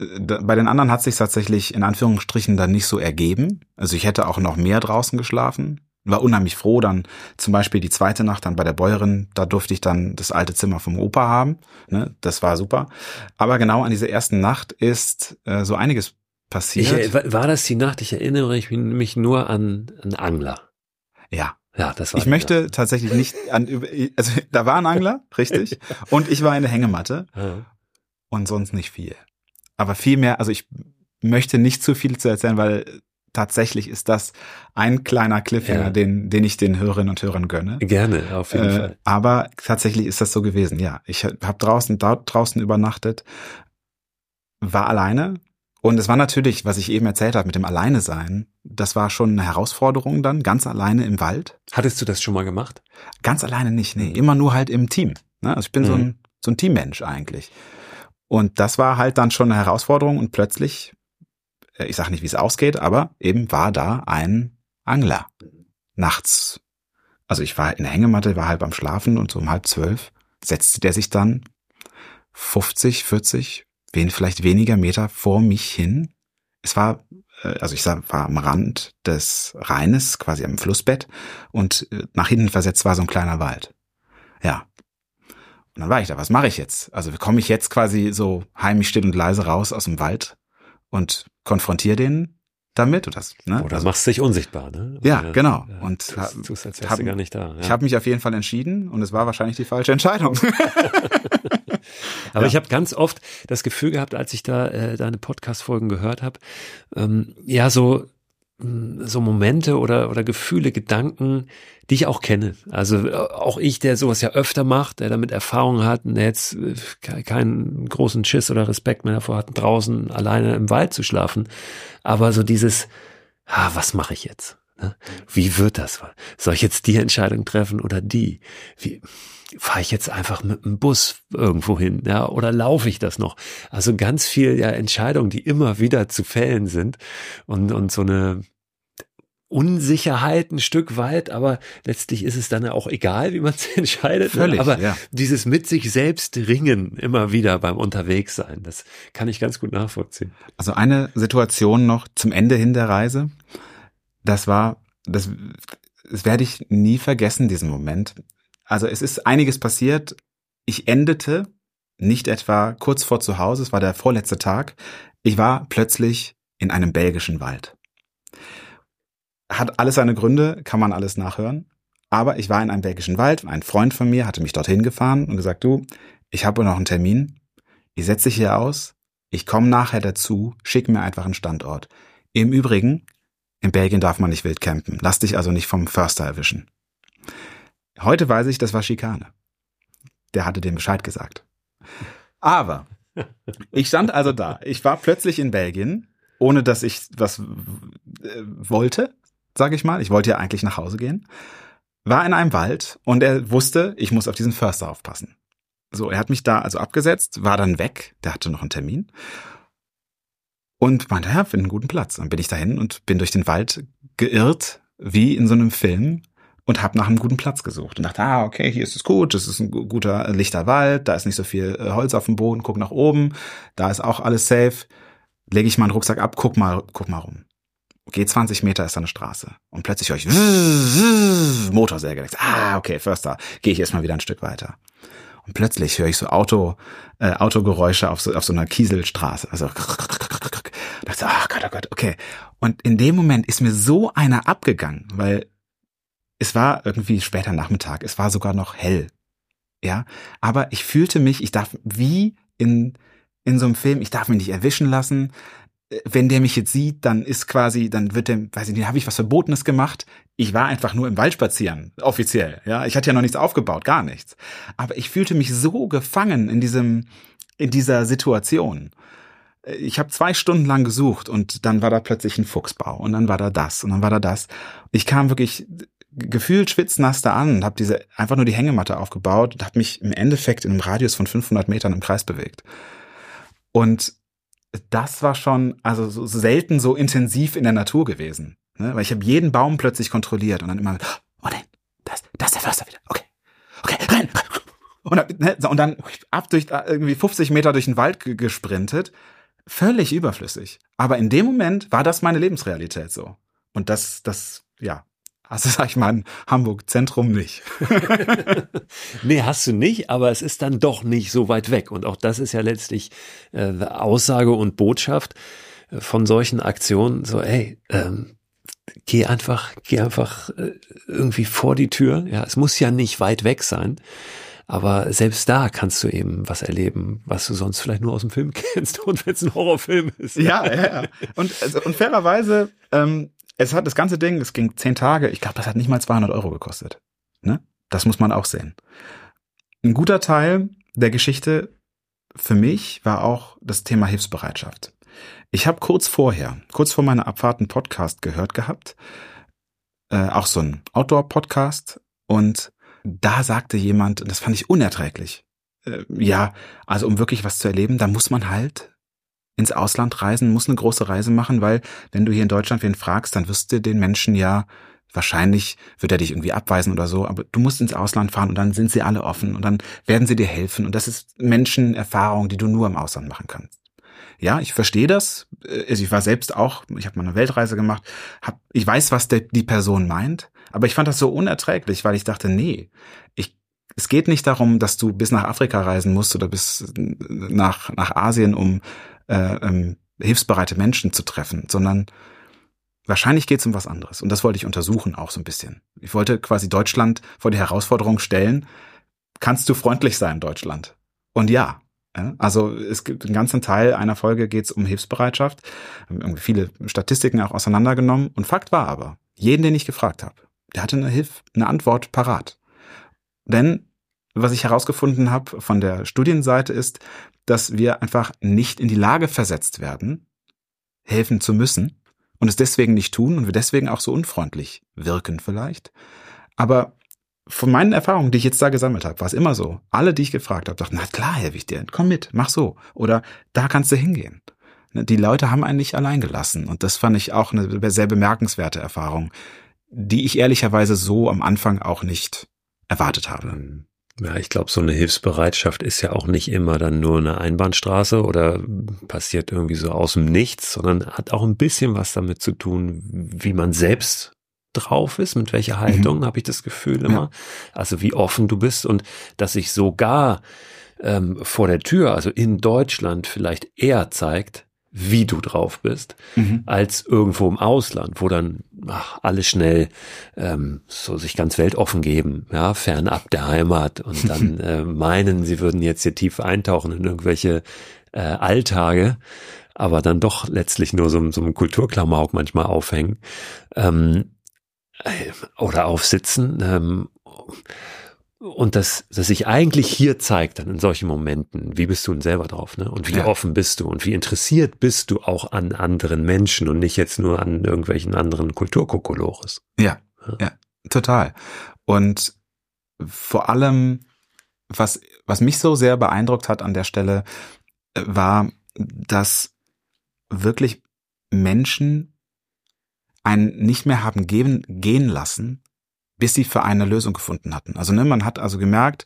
S1: Äh, Bei den anderen hat sich tatsächlich in Anführungsstrichen dann nicht so ergeben. Also ich hätte auch noch mehr draußen geschlafen. War unheimlich froh, dann zum Beispiel die zweite Nacht dann bei der Bäuerin, da durfte ich dann das alte Zimmer vom Opa haben. Ne? Das war super. Aber genau an dieser ersten Nacht ist äh, so einiges
S2: ich,
S1: passiert.
S2: äh, war war das die Nacht? Ich erinnere mich, mich nur an einen Angler.
S1: Ja.
S2: Ja, das war
S1: Ich möchte tatsächlich nicht an, also da war ein Angler, richtig. Und ich war in der Hängematte.
S2: Ja.
S1: und sonst nicht viel. Aber viel mehr, also ich möchte nicht zu viel zu erzählen, weil tatsächlich ist das ein kleiner Cliffhanger,
S2: Ja.
S1: den, den ich den Hörerinnen und Hörern gönne.
S2: Gerne, auf jeden
S1: Äh,
S2: Fall.
S1: aber tatsächlich ist das so gewesen, ja. Ich habe draußen, dort draußen übernachtet, war alleine. Und es war natürlich, was ich eben erzählt habe mit dem Alleine sein, das war schon eine Herausforderung dann, ganz alleine im Wald.
S2: Hattest du das schon mal gemacht?
S1: Ganz alleine nicht, nee, immer nur halt im Team. Ne? Also ich bin so
S2: Mhm.
S1: ein, so ein Teammensch eigentlich. Und das war halt dann schon eine Herausforderung und plötzlich, äh, ich sage nicht, wie es ausgeht, aber eben war da ein Angler. Nachts. Also ich war in der Hängematte, war halb am Schlafen und so um halb zwölf setzte der sich dann 50, 40, wen, vielleicht weniger Meter vor mich hin. Es war, äh, also ich sah, war am Rand des Rheines, quasi am Flussbett und äh, nach hinten versetzt war so ein kleiner Wald. Ja. Und dann war ich da, was mache ich jetzt? Also komme ich jetzt quasi so heimlich still und leise raus aus dem Wald und konfrontiere den damit? Oder, das, ne?
S2: Oder
S1: also,
S2: machst dich unsichtbar, ne?
S1: Ja, genau.
S2: Ja,
S1: Und
S2: tust, tust, als wärst
S1: hab-
S2: du gar nicht da. Ja.
S1: Ich habe mich auf jeden Fall entschieden und es war wahrscheinlich die falsche Entscheidung.
S2: Aber
S1: Ja.
S2: ich habe ganz oft das Gefühl gehabt, als ich da äh, deine Podcast-Folgen gehört habe, ähm, ja, so, mh, so Momente oder, oder Gefühle, Gedanken, die ich auch kenne. Also äh, auch ich, der sowas ja öfter macht, der damit Erfahrung hat und der jetzt äh, ke- keinen großen Schiss oder Respekt mehr davor hat, draußen alleine im Wald zu schlafen. Aber so dieses, ah, was mache ich jetzt? Ne? Wie wird das? Soll ich jetzt die Entscheidung treffen oder die? Wie, fahre ich jetzt einfach mit dem Bus irgendwo hin, ja, oder laufe ich das noch? Also ganz viel ja Entscheidungen, die immer wieder zu fällen sind und, und so eine Unsicherheit ein Stück weit, aber letztlich ist es dann ja auch egal, wie man es entscheidet. ne?
S1: Völlig,
S2: aber
S1: ja.
S2: dieses mit sich selbst ringen immer wieder beim Unterwegssein, das kann ich ganz gut nachvollziehen.
S1: Also eine Situation noch zum Ende hin der Reise. Das war, das, das werde ich nie vergessen, diesen Moment. Also es ist einiges passiert. Ich endete nicht etwa kurz vor zu Hause, es war der vorletzte Tag. Ich war plötzlich in einem belgischen Wald. Hat alles seine Gründe, kann man alles nachhören. Aber ich war in einem belgischen Wald. Ein Freund von mir hatte mich dorthin gefahren und gesagt, du, ich habe noch einen Termin, ich setze dich hier aus, ich komme nachher dazu, schick mir einfach einen Standort. Im Übrigen, in Belgien darf man nicht wild campen. Lass dich also nicht vom Förster erwischen. Heute weiß ich, das war Schikane. Der hatte dem Bescheid gesagt. Aber ich stand also da. Ich war plötzlich in Belgien, ohne dass ich was äh, wollte, sage ich mal. Ich wollte ja eigentlich nach Hause gehen. War in einem Wald und er wusste, ich muss auf diesen Förster aufpassen. So, er hat mich da also abgesetzt, war dann weg. Der hatte noch einen Termin. Und meinte, ja, finde einen guten Platz. Dann bin ich dahin und bin durch den Wald geirrt, wie in so einem Film und habe nach einem guten Platz gesucht und dachte, ah, okay, hier ist es gut, das ist ein guter lichter Wald, da ist nicht so viel äh, Holz auf dem Boden, guck nach oben, da ist auch alles safe. Lege ich meinen Rucksack ab, guck mal, guck mal rum. Geh 20 Meter ist da eine Straße und plötzlich höre ich Motorsäge. Ah, okay, Förster. Gehe ich erstmal wieder ein Stück weiter. Und plötzlich höre ich so Auto, äh, Autogeräusche auf so, auf so einer Kieselstraße. Also dachte, ach Gott, oh Gott, okay. Und in dem Moment ist mir so einer abgegangen, weil es war irgendwie später Nachmittag, es war sogar noch hell. Ja, aber ich fühlte mich, ich darf wie in in so einem Film, ich darf mich nicht erwischen lassen. Äh, wenn der mich jetzt sieht, dann ist quasi, dann wird dem, weiß ich nicht, habe ich was Verbotenes gemacht. Ich war einfach nur im Wald spazieren, offiziell. Ja, ich hatte ja noch nichts aufgebaut, gar nichts. Aber ich fühlte mich so gefangen in diesem, in dieser Situation. Äh, ich habe zwei Stunden lang gesucht und dann war da plötzlich ein Fuchsbau und dann war da das und dann war da das. Ich kam wirklich gefühlt schwitznass da an und habe diese einfach nur die Hängematte aufgebaut und habe mich im Endeffekt in einem Radius von 500 Metern im Kreis bewegt. Und das war schon also so selten so intensiv in der Natur gewesen, ne? weil ich habe jeden Baum plötzlich kontrolliert und dann immer oh nein, das das ist der Förster wieder. Okay. Okay, rein. Und, dann, ne, und dann ab durch irgendwie 50 Meter durch den Wald gesprintet, völlig überflüssig. Aber in dem Moment war das meine Lebensrealität so. Und das das ja, also sag ich mal, in Hamburg Zentrum nicht.
S2: nee, hast du nicht, aber es ist dann doch nicht so weit weg. Und auch das ist ja letztlich äh, Aussage und Botschaft äh, von solchen Aktionen. So, ey, ähm, geh einfach, geh einfach äh, irgendwie vor die Tür. Ja, es muss ja nicht weit weg sein. Aber selbst da kannst du eben was erleben, was du sonst vielleicht nur aus dem Film kennst und wenn es ein Horrorfilm ist.
S1: Ja, ja, ja. Und, also, und fairerweise, ähm, es hat das ganze Ding, es ging zehn Tage, ich glaube, das hat nicht mal 200 Euro gekostet. Ne? Das muss man auch sehen. Ein guter Teil der Geschichte für mich war auch das Thema Hilfsbereitschaft. Ich habe kurz vorher, kurz vor meiner Abfahrt einen Podcast gehört gehabt, äh, auch so ein Outdoor-Podcast, und da sagte jemand, und das fand ich unerträglich, äh, ja, also um wirklich was zu erleben, da muss man halt ins Ausland reisen, muss eine große Reise machen, weil wenn du hier in Deutschland wen fragst, dann wirst du den Menschen ja wahrscheinlich wird er dich irgendwie abweisen oder so, aber du musst ins Ausland fahren und dann sind sie alle offen und dann werden sie dir helfen und das ist Menschenerfahrung, die du nur im Ausland machen kannst. Ja, ich verstehe das. Also ich war selbst auch, ich habe mal eine Weltreise gemacht, hab, ich weiß, was der, die Person meint, aber ich fand das so unerträglich, weil ich dachte, nee, ich es geht nicht darum, dass du bis nach Afrika reisen musst oder bis nach, nach Asien, um äh, ähm, hilfsbereite Menschen zu treffen, sondern wahrscheinlich geht es um was anderes. Und das wollte ich untersuchen auch so ein bisschen. Ich wollte quasi Deutschland vor die Herausforderung stellen, kannst du freundlich sein, Deutschland? Und ja. Also es gibt einen ganzen Teil einer Folge geht es um Hilfsbereitschaft, irgendwie viele Statistiken auch auseinandergenommen. Und Fakt war aber, jeden, den ich gefragt habe, der hatte eine Hilfe, eine Antwort parat. Denn was ich herausgefunden habe von der Studienseite ist, dass wir einfach nicht in die Lage versetzt werden, helfen zu müssen und es deswegen nicht tun und wir deswegen auch so unfreundlich wirken vielleicht. Aber von meinen Erfahrungen, die ich jetzt da gesammelt habe, war es immer so. Alle, die ich gefragt habe, dachten, na klar, helfe ich dir, komm mit, mach so. Oder da kannst du hingehen. Ne, die Leute haben einen nicht allein gelassen. Und das fand ich auch eine sehr bemerkenswerte Erfahrung, die ich ehrlicherweise so am Anfang auch nicht erwartet habe. Mhm.
S2: Ja, ich glaube, so eine Hilfsbereitschaft ist ja auch nicht immer dann nur eine Einbahnstraße oder passiert irgendwie so aus dem Nichts, sondern hat auch ein bisschen was damit zu tun, wie man selbst drauf ist, mit welcher Haltung, mhm. habe ich das Gefühl immer. Ja. Also wie offen du bist und dass sich sogar ähm, vor der Tür, also in Deutschland vielleicht eher zeigt, wie du drauf bist,
S1: Mhm.
S2: als irgendwo im Ausland, wo dann ach, alle schnell ähm, so sich ganz weltoffen geben, ja, fernab der Heimat und dann äh, meinen, sie würden jetzt hier tief eintauchen in irgendwelche äh, Alltage, aber dann doch letztlich nur so, so einen Kulturklamauk manchmal aufhängen ähm, äh, oder aufsitzen. Ähm, und das, das sich eigentlich hier zeigt dann in solchen Momenten, wie bist du denn selber drauf, ne? Und wie
S1: Ja.
S2: offen bist du und wie interessiert bist du auch an anderen Menschen und nicht jetzt nur an irgendwelchen anderen Kulturkokolores.
S1: Ja, ja, total. Und vor allem, was, was mich so sehr beeindruckt hat an der Stelle, äh, war, dass wirklich Menschen einen nicht mehr haben gehen, gehen lassen, bis sie für eine Lösung gefunden hatten. Also ne, man hat also gemerkt,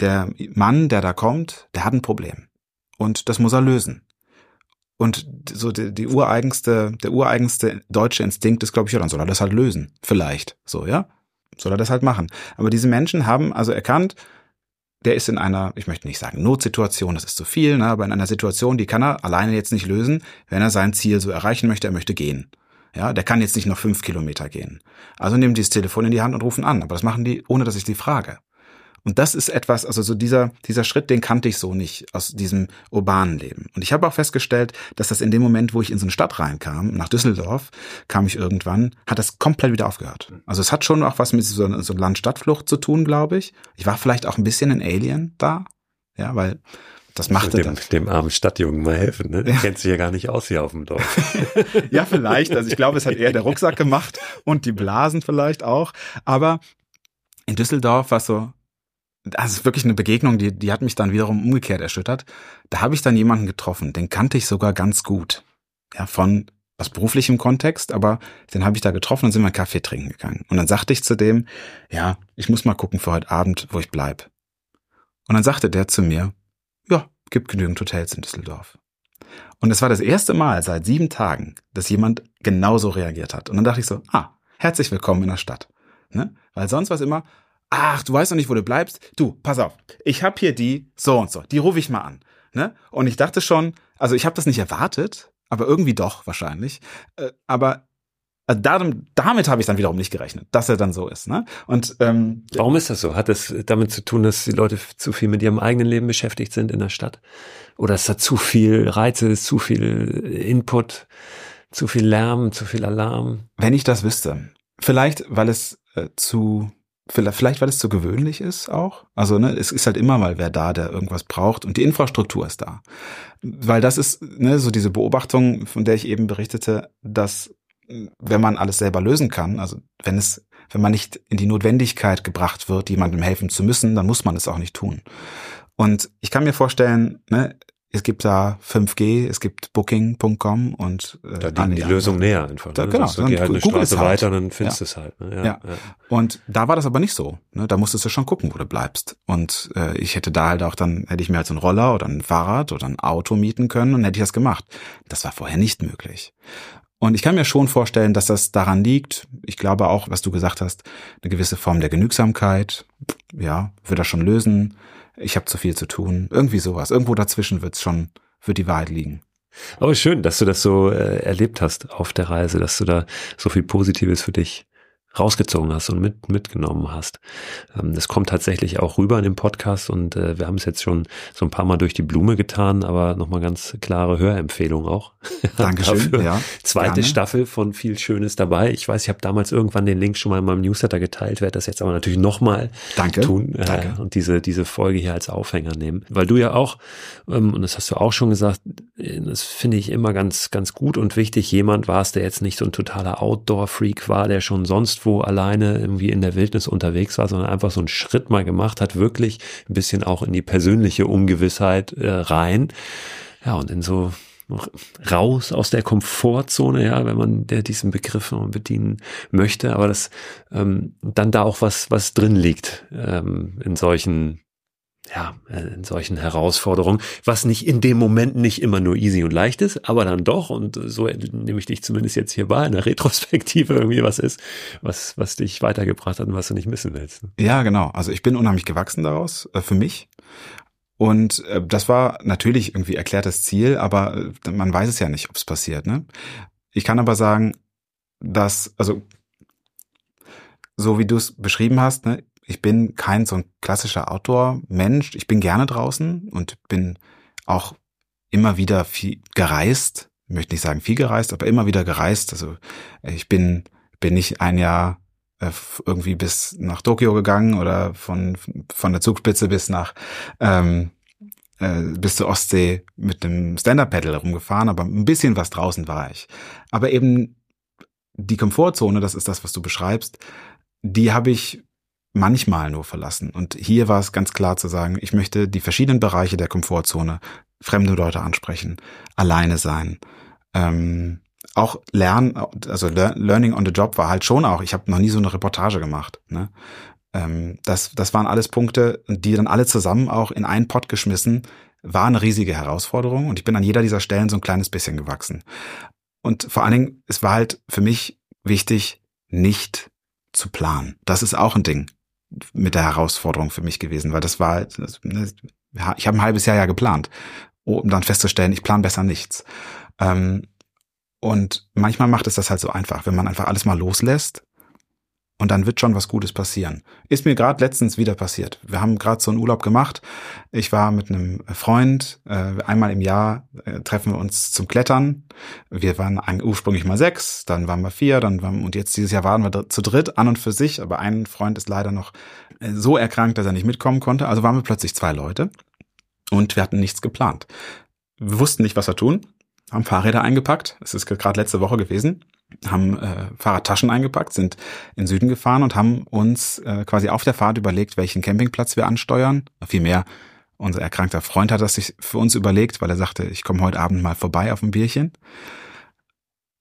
S1: der Mann, der da kommt, der hat ein Problem. Und das muss er lösen. Und so die, die ureigenste, der ureigenste deutsche Instinkt ist, glaube ich, ja, dann soll er das halt lösen. Vielleicht. So, ja? Soll er das halt machen. Aber diese Menschen haben also erkannt, der ist in einer, ich möchte nicht sagen Notsituation, das ist zu viel, ne, aber in einer Situation, die kann er alleine jetzt nicht lösen, wenn er sein Ziel so erreichen möchte, er möchte gehen. Ja, der kann jetzt nicht noch fünf Kilometer gehen. Also nehmen die das Telefon in die Hand und rufen an. Aber das machen die, ohne dass ich sie frage. Und das ist etwas, also so dieser, dieser Schritt, den kannte ich so nicht aus diesem urbanen Leben. Und ich habe auch festgestellt, dass das in dem Moment, wo ich in so eine Stadt reinkam, nach Düsseldorf, kam ich irgendwann, hat das komplett wieder aufgehört. Also es hat schon auch was mit so, so Land-Stadt-Flucht zu tun, glaube ich. Ich war vielleicht auch ein bisschen ein Alien da. Ja, weil das machte
S2: dem,
S1: dann.
S2: dem armen Stadtjungen mal helfen, ne? Der kennt sich ja gar nicht aus hier auf dem Dorf.
S1: Ja, vielleicht. Also ich glaube, es hat eher der Rucksack gemacht und die Blasen vielleicht auch. Aber in Düsseldorf war es so, das ist wirklich eine Begegnung, die, die hat mich dann wiederum umgekehrt erschüttert. Da habe ich dann jemanden getroffen, den kannte ich sogar ganz gut. Ja, von aus beruflichem Kontext, aber den habe ich da getroffen und sind einen Kaffee trinken gegangen. Und dann sagte ich zu dem, ja, ich muss mal gucken für heute Abend, wo ich bleib. Und dann sagte der zu mir, ja, gibt genügend Hotels in Düsseldorf. Und es war das erste Mal seit sieben Tagen, dass jemand genauso reagiert hat. Und dann dachte ich so, ah, herzlich willkommen in der Stadt. Ne? Weil sonst war es immer, ach, du weißt noch nicht, wo du bleibst. Du, pass auf, ich hab hier die so und so, die rufe ich mal an. Ne? Und ich dachte schon, also ich habe das nicht erwartet, aber irgendwie doch wahrscheinlich. Äh, aber äh, darum, damit habe ich dann wiederum nicht gerechnet, dass er dann so ist. Ne? Und ähm,
S2: Warum ist das so? Hat das damit zu tun, dass die Leute zu viel mit ihrem eigenen Leben beschäftigt sind in der Stadt? Oder ist da zu viel Reize, ist zu viel Input, zu viel Lärm, zu viel Alarm?
S1: Wenn ich das wüsste. Vielleicht, weil es äh, zu, vielleicht, weil es zu gewöhnlich ist auch. Also, ne, es ist halt immer mal wer da, der irgendwas braucht und die Infrastruktur ist da. Weil das ist, ne, so diese Beobachtung, von der ich eben berichtete, dass, wenn man alles selber lösen kann, also wenn es, wenn man nicht in die Notwendigkeit gebracht wird, jemandem helfen zu müssen, dann muss man es auch nicht tun. Und ich kann mir vorstellen, ne, es gibt da 5G, es gibt Booking.com und äh,
S2: Da liegen die
S1: anderen.
S2: Lösungen näher einfach.
S1: Da-
S2: ne?
S1: genau,
S2: du, geh halt eine
S1: Google
S2: Straße
S1: halt.
S2: weiter und dann findest du es halt. Ne? Ja,
S1: Ja. Und da war das aber nicht so. Ne? Da musstest du schon gucken, wo du bleibst. Und äh, ich hätte da halt auch dann, hätte ich mir halt so einen Roller oder ein Fahrrad oder ein Auto mieten können und hätte ich das gemacht. Das war vorher nicht möglich. Und ich kann mir schon vorstellen, dass das daran liegt. Ich glaube auch, was du gesagt hast, eine gewisse Form der Genügsamkeit. Ja, wird das schon lösen. Ich habe zu viel zu tun. Irgendwie sowas. Irgendwo dazwischen wird's schon, wird die Wahrheit liegen.
S2: Aber schön, dass du das so äh, erlebt hast auf der Reise, dass du da so viel Positives für dich rausgezogen hast und mit, mitgenommen hast. Ähm, das kommt tatsächlich auch rüber in dem Podcast und äh, wir haben es jetzt schon so ein paar Mal durch die Blume getan, aber nochmal ganz klare Hörempfehlung auch.
S1: Dankeschön.
S2: Dafür.
S1: ja,
S2: Zweite
S1: gerne.
S2: Staffel von viel Schönes dabei. Ich weiß, ich habe damals irgendwann den Link schon mal in meinem Newsletter geteilt, werde das jetzt aber natürlich nochmal tun äh,
S1: Danke.
S2: und diese, diese Folge hier als Aufhänger nehmen. Weil du ja auch, ähm, und das hast du auch schon gesagt, das finde ich immer ganz, ganz gut und wichtig, jemand warst, der jetzt nicht so ein totaler Outdoor-Freak war, der schon sonst wo alleine irgendwie in der Wildnis unterwegs war, sondern einfach so einen Schritt mal gemacht hat, wirklich ein bisschen auch in die persönliche Ungewissheit äh, rein. Ja, und in so raus aus der Komfortzone, ja, wenn man der diesen Begriff bedienen möchte, aber das ähm, dann da auch was was drin liegt ähm, in solchen ja, äh, in solchen Herausforderungen, was nicht in dem Moment nicht immer nur easy und leicht ist, aber dann doch, und so nehme ich dich zumindest jetzt hier bei, in der Retrospektive irgendwie was ist, was, was dich weitergebracht hat und was du nicht missen willst.
S1: Ja, genau. Also ich bin unheimlich gewachsen daraus, äh, für mich. Und äh, das war natürlich irgendwie erklärtes Ziel, aber äh, man weiß es ja nicht, ob es passiert. Ne? Ich kann aber sagen, dass, also so wie du es beschrieben hast, ne, ich bin kein so ein klassischer Outdoor-Mensch. Ich bin gerne draußen und bin auch immer wieder viel gereist. Ich möchte nicht sagen viel gereist, aber immer wieder gereist. Also ich bin, bin nicht ein Jahr äh, irgendwie bis nach Tokio gegangen oder von, von der Zugspitze bis nach, ähm, äh, bis zur Ostsee mit dem Stand-Up-Pedal rumgefahren, aber ein bisschen was draußen war ich. Aber eben die Komfortzone, das ist das, was du beschreibst, die habe ich manchmal nur verlassen. Und hier war es ganz klar zu sagen, ich möchte die verschiedenen Bereiche der Komfortzone, fremde Leute ansprechen, alleine sein. Ähm, auch lernen, also Learning on the Job war halt schon auch, ich habe noch nie so eine Reportage gemacht. Ne? Ähm, das, das waren alles Punkte, die dann alle zusammen auch in einen Pott geschmissen, war eine riesige Herausforderung und ich bin an jeder dieser Stellen so ein kleines bisschen gewachsen. Und vor allen Dingen, es war halt für mich wichtig, nicht zu planen. Das ist auch ein Ding mit der Herausforderung für mich gewesen, weil das war, ne, ich habe ein halbes Jahr ja geplant, um dann festzustellen, ich plane besser nichts. Ähm, und manchmal macht es das halt so einfach, wenn man einfach alles mal loslässt und dann wird schon was Gutes passieren. Ist mir gerade letztens wieder passiert. Wir haben gerade so einen Urlaub gemacht. Ich war mit einem Freund, äh, einmal im Jahr äh, treffen wir uns zum Klettern. Wir waren ursprünglich mal sechs, dann waren wir vier, dann waren, und jetzt dieses Jahr waren wir zu dritt an und für sich, aber ein Freund ist leider noch äh, so erkrankt, dass er nicht mitkommen konnte. Also waren wir plötzlich zwei Leute und wir hatten nichts geplant. Wir wussten nicht, was wir tun, haben Fahrräder eingepackt. Es ist gerade letzte Woche gewesen haben äh, Fahrradtaschen eingepackt, sind in Süden gefahren und haben uns äh, quasi auf der Fahrt überlegt, welchen Campingplatz wir ansteuern. Vielmehr, unser erkrankter Freund hat das sich für uns überlegt, weil er sagte, ich komme heute Abend mal vorbei auf ein Bierchen.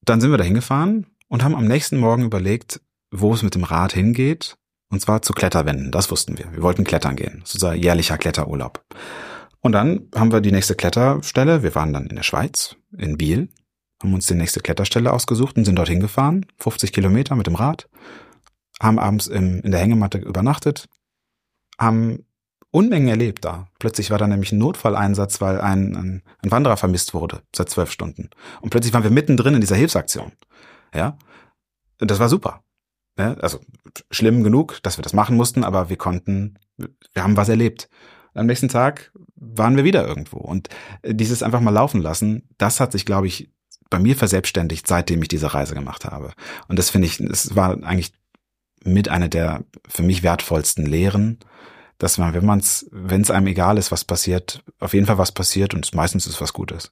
S1: Dann sind wir da hingefahren und haben am nächsten Morgen überlegt, wo es mit dem Rad hingeht. Und zwar zu Kletterwänden, das wussten wir. Wir wollten klettern gehen. Das ist unser jährlicher Kletterurlaub. Und dann haben wir die nächste Kletterstelle. Wir waren dann in der Schweiz, in Biel, haben uns die nächste Kletterstelle ausgesucht und sind dorthin gefahren, 50 Kilometer mit dem Rad, haben abends im, in der Hängematte übernachtet, haben Unmengen erlebt da. Plötzlich war da nämlich ein Notfalleinsatz, weil ein, ein, ein Wanderer vermisst wurde seit zwölf Stunden. Und plötzlich waren wir mittendrin in dieser Hilfsaktion. Ja, und das war super. Ja, also schlimm genug, dass wir das machen mussten, aber wir konnten, wir haben was erlebt. Am nächsten Tag waren wir wieder irgendwo. Und dieses einfach mal laufen lassen, das hat sich, glaube ich, bei mir verselbstständigt, seitdem ich diese Reise gemacht habe. Und das finde ich, es war eigentlich mit einer der für mich wertvollsten Lehren, dass man, wenn man es, wenn es einem egal ist, was passiert, auf jeden Fall was passiert und meistens ist was Gutes.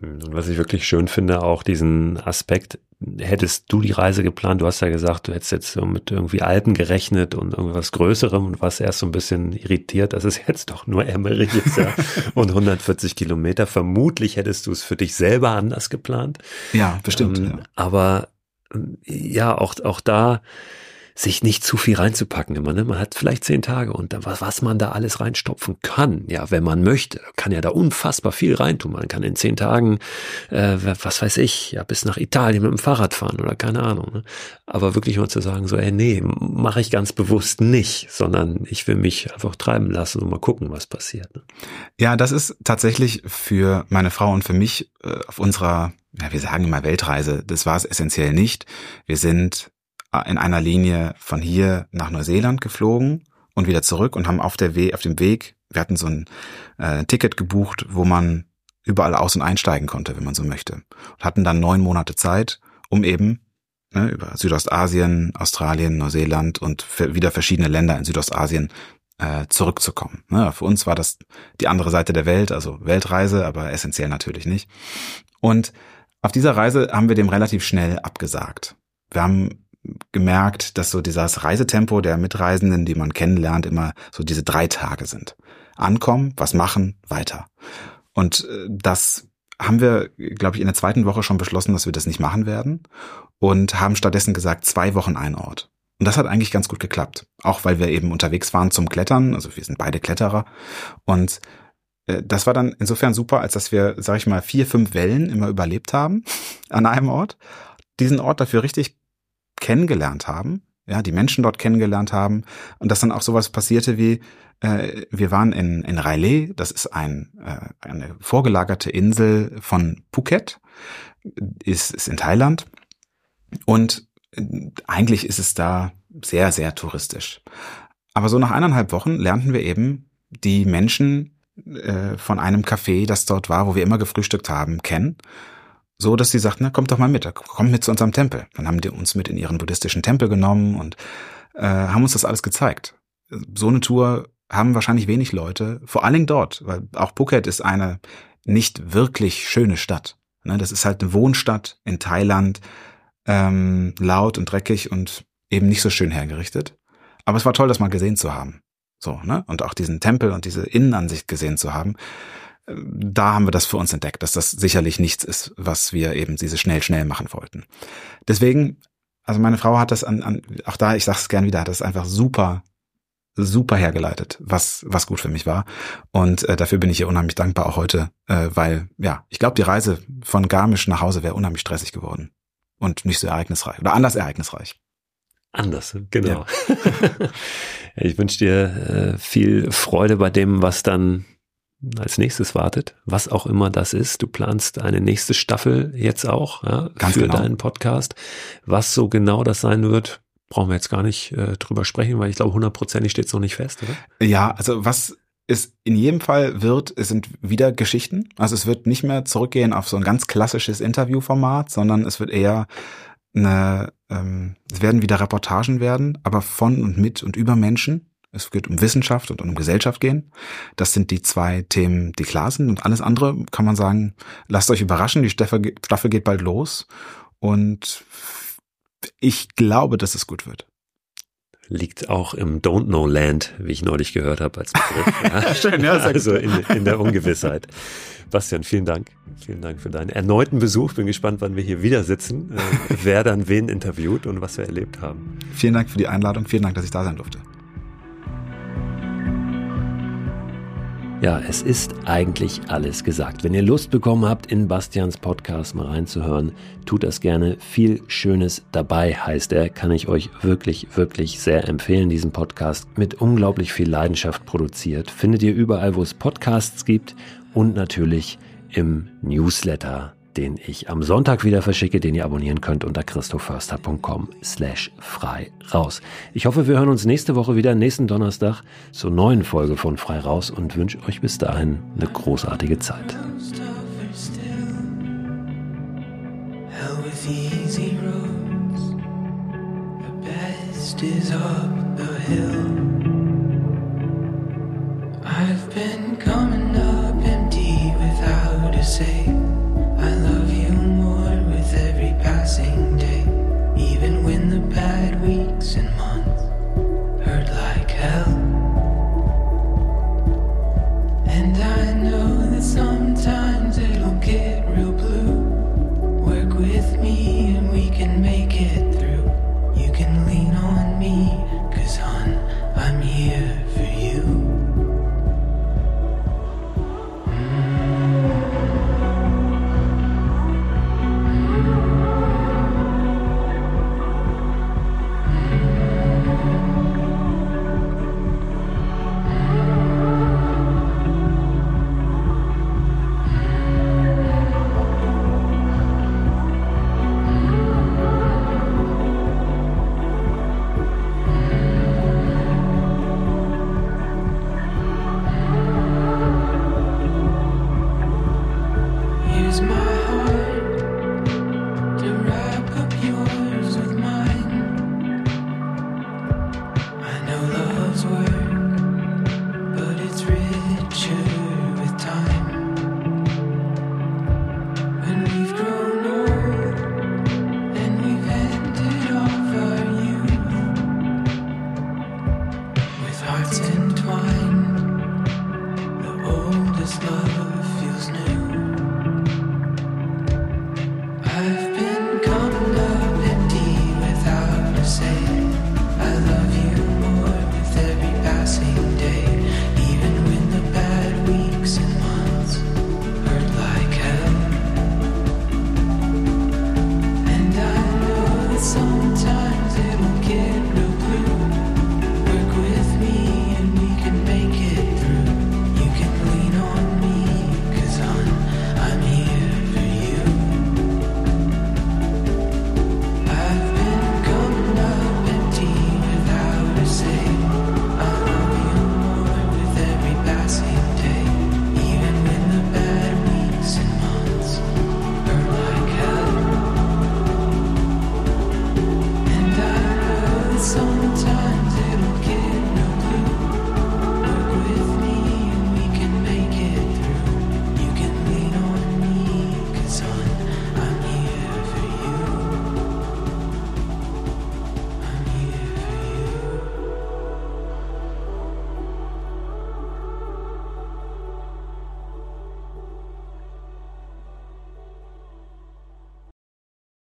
S2: Und was ich wirklich schön finde, auch diesen Aspekt, hättest du die Reise geplant, du hast ja gesagt, du hättest jetzt so mit irgendwie Alpen gerechnet und irgendwas Größerem und warst erst so ein bisschen irritiert, dass es jetzt doch nur Emmerich ist ja, und 140 Kilometer. Vermutlich hättest du es für dich selber anders geplant.
S1: Ja, bestimmt. Ähm, ja.
S2: Aber ja, auch, auch da sich nicht zu viel reinzupacken immer. Ne? Man hat vielleicht zehn Tage und was, was man da alles reinstopfen kann, ja, wenn man möchte, kann ja da unfassbar viel reintun. Man kann in zehn Tagen, äh, was weiß ich, ja, bis nach Italien mit dem Fahrrad fahren oder keine Ahnung. Ne? Aber wirklich mal zu sagen, so, ey, nee, mache ich ganz bewusst nicht, sondern ich will mich einfach treiben lassen und mal gucken, was passiert. Ne?
S1: Ja, das ist tatsächlich für meine Frau und für mich äh, auf unserer ja, wir sagen immer Weltreise, das war es essentiell nicht. Wir sind in einer Linie von hier nach Neuseeland geflogen und wieder zurück und haben auf der We auf dem Weg, wir hatten so ein äh, Ticket gebucht, wo man überall aus- und einsteigen konnte, wenn man so möchte. Und hatten dann neun Monate Zeit, um eben ne, über Südostasien, Australien, Neuseeland und wieder verschiedene Länder in Südostasien äh, zurückzukommen. Ne, für uns war das die andere Seite der Welt, also Weltreise, aber essentiell natürlich nicht. Und auf dieser Reise haben wir dem relativ schnell abgesagt. Wir haben gemerkt, dass so dieses Reisetempo der Mitreisenden, die man kennenlernt, immer so diese drei Tage sind. Ankommen, was machen, weiter. Und äh, das haben wir, glaube ich, in der zweiten Woche schon beschlossen, dass wir das nicht machen werden und haben stattdessen gesagt, zwei Wochen ein Ort. Und das hat eigentlich ganz gut geklappt. Auch weil wir eben unterwegs waren zum Klettern. Also wir sind beide Kletterer. Und äh, das war dann insofern super, als dass wir, sag ich mal, vier, fünf Wellen immer überlebt haben an einem Ort. Diesen Ort dafür richtig kennengelernt haben, ja, die Menschen dort kennengelernt haben und dass dann auch sowas passierte wie, Äh, wir waren in, in Railay, das ist ein, äh, eine vorgelagerte Insel von Phuket, ist, ist in Thailand. Und eigentlich ist es da sehr, sehr touristisch. Aber so nach eineinhalb Wochen lernten wir eben die Menschen äh, von einem Café, das dort war, wo wir immer gefrühstückt haben, kennen. So, dass sie sagten, na, kommt doch mal mit, kommt mit zu unserem Tempel. Dann haben die uns mit in ihren buddhistischen Tempel genommen und äh, haben uns das alles gezeigt. So eine Tour haben wahrscheinlich wenig Leute, vor allen Dingen dort, weil auch Phuket ist eine nicht wirklich schöne Stadt. Ne, das ist halt eine Wohnstadt in Thailand, ähm, laut und dreckig und eben nicht so schön hergerichtet. Aber es war toll, das mal gesehen zu haben. So, ne? Und auch diesen Tempel und diese Innenansicht gesehen zu haben. Da haben wir das für uns entdeckt, dass das sicherlich nichts ist, was wir eben diese schnell, schnell machen wollten. Deswegen, also meine Frau hat das an, an auch da, ich sag's gern wieder, hat das einfach super, super hergeleitet, was, was gut für mich war. Und äh, dafür bin ich ihr unheimlich dankbar auch heute, äh, weil, ja, ich glaube, die Reise von Garmisch nach Hause wäre unheimlich stressig geworden. Und nicht so ereignisreich oder anders ereignisreich.
S2: Anders, genau. Ja. ich wünsche dir äh, viel Freude bei dem, was dann als nächstes wartet, was auch immer das ist. Du planst eine nächste Staffel jetzt auch ja, für
S1: genau.
S2: deinen Podcast. Was so genau das sein wird, brauchen wir jetzt gar nicht äh, drüber sprechen, weil ich glaube, hundertprozentig steht es noch nicht fest, oder?
S1: Ja, also was es in jedem Fall wird, es sind wieder Geschichten. Also es wird nicht mehr zurückgehen auf so ein ganz klassisches Interviewformat, sondern es wird eher eine, ähm, es werden wieder Reportagen werden, aber von und mit und über Menschen. Es wird um Wissenschaft und um Gesellschaft gehen. Das sind die zwei Themen, die klar sind. Und alles andere kann man sagen, lasst euch überraschen. Die Staffel, geht bald los. Und ich glaube, dass es gut wird.
S2: Liegt auch im Don't Know Land, wie ich neulich gehört habe als Begriff. Ja.
S1: Schön, ja,
S2: also in, in der Ungewissheit. Bastian, vielen Dank. Vielen Dank für deinen erneuten Besuch. Bin gespannt, wann wir hier wieder sitzen, äh, wer dann wen interviewt und was wir erlebt haben.
S1: Vielen Dank für die Einladung. Vielen Dank, dass ich da sein durfte.
S2: Ja, es ist eigentlich alles gesagt. Wenn ihr Lust bekommen habt, in Bastians Podcast mal reinzuhören, tut das gerne. Viel Schönes dabei heißt er. Kann ich euch wirklich, wirklich sehr empfehlen. Diesen Podcast mit unglaublich viel Leidenschaft produziert. Findet ihr überall, wo es Podcasts gibt und natürlich im Newsletter den ich am Sonntag wieder verschicke, den ihr abonnieren könnt unter christoförster.com slash frei raus. Ich hoffe, wir hören uns nächste Woche wieder, nächsten Donnerstag, zur neuen Folge von Frei raus und wünsche euch bis dahin eine großartige Zeit. I've been coming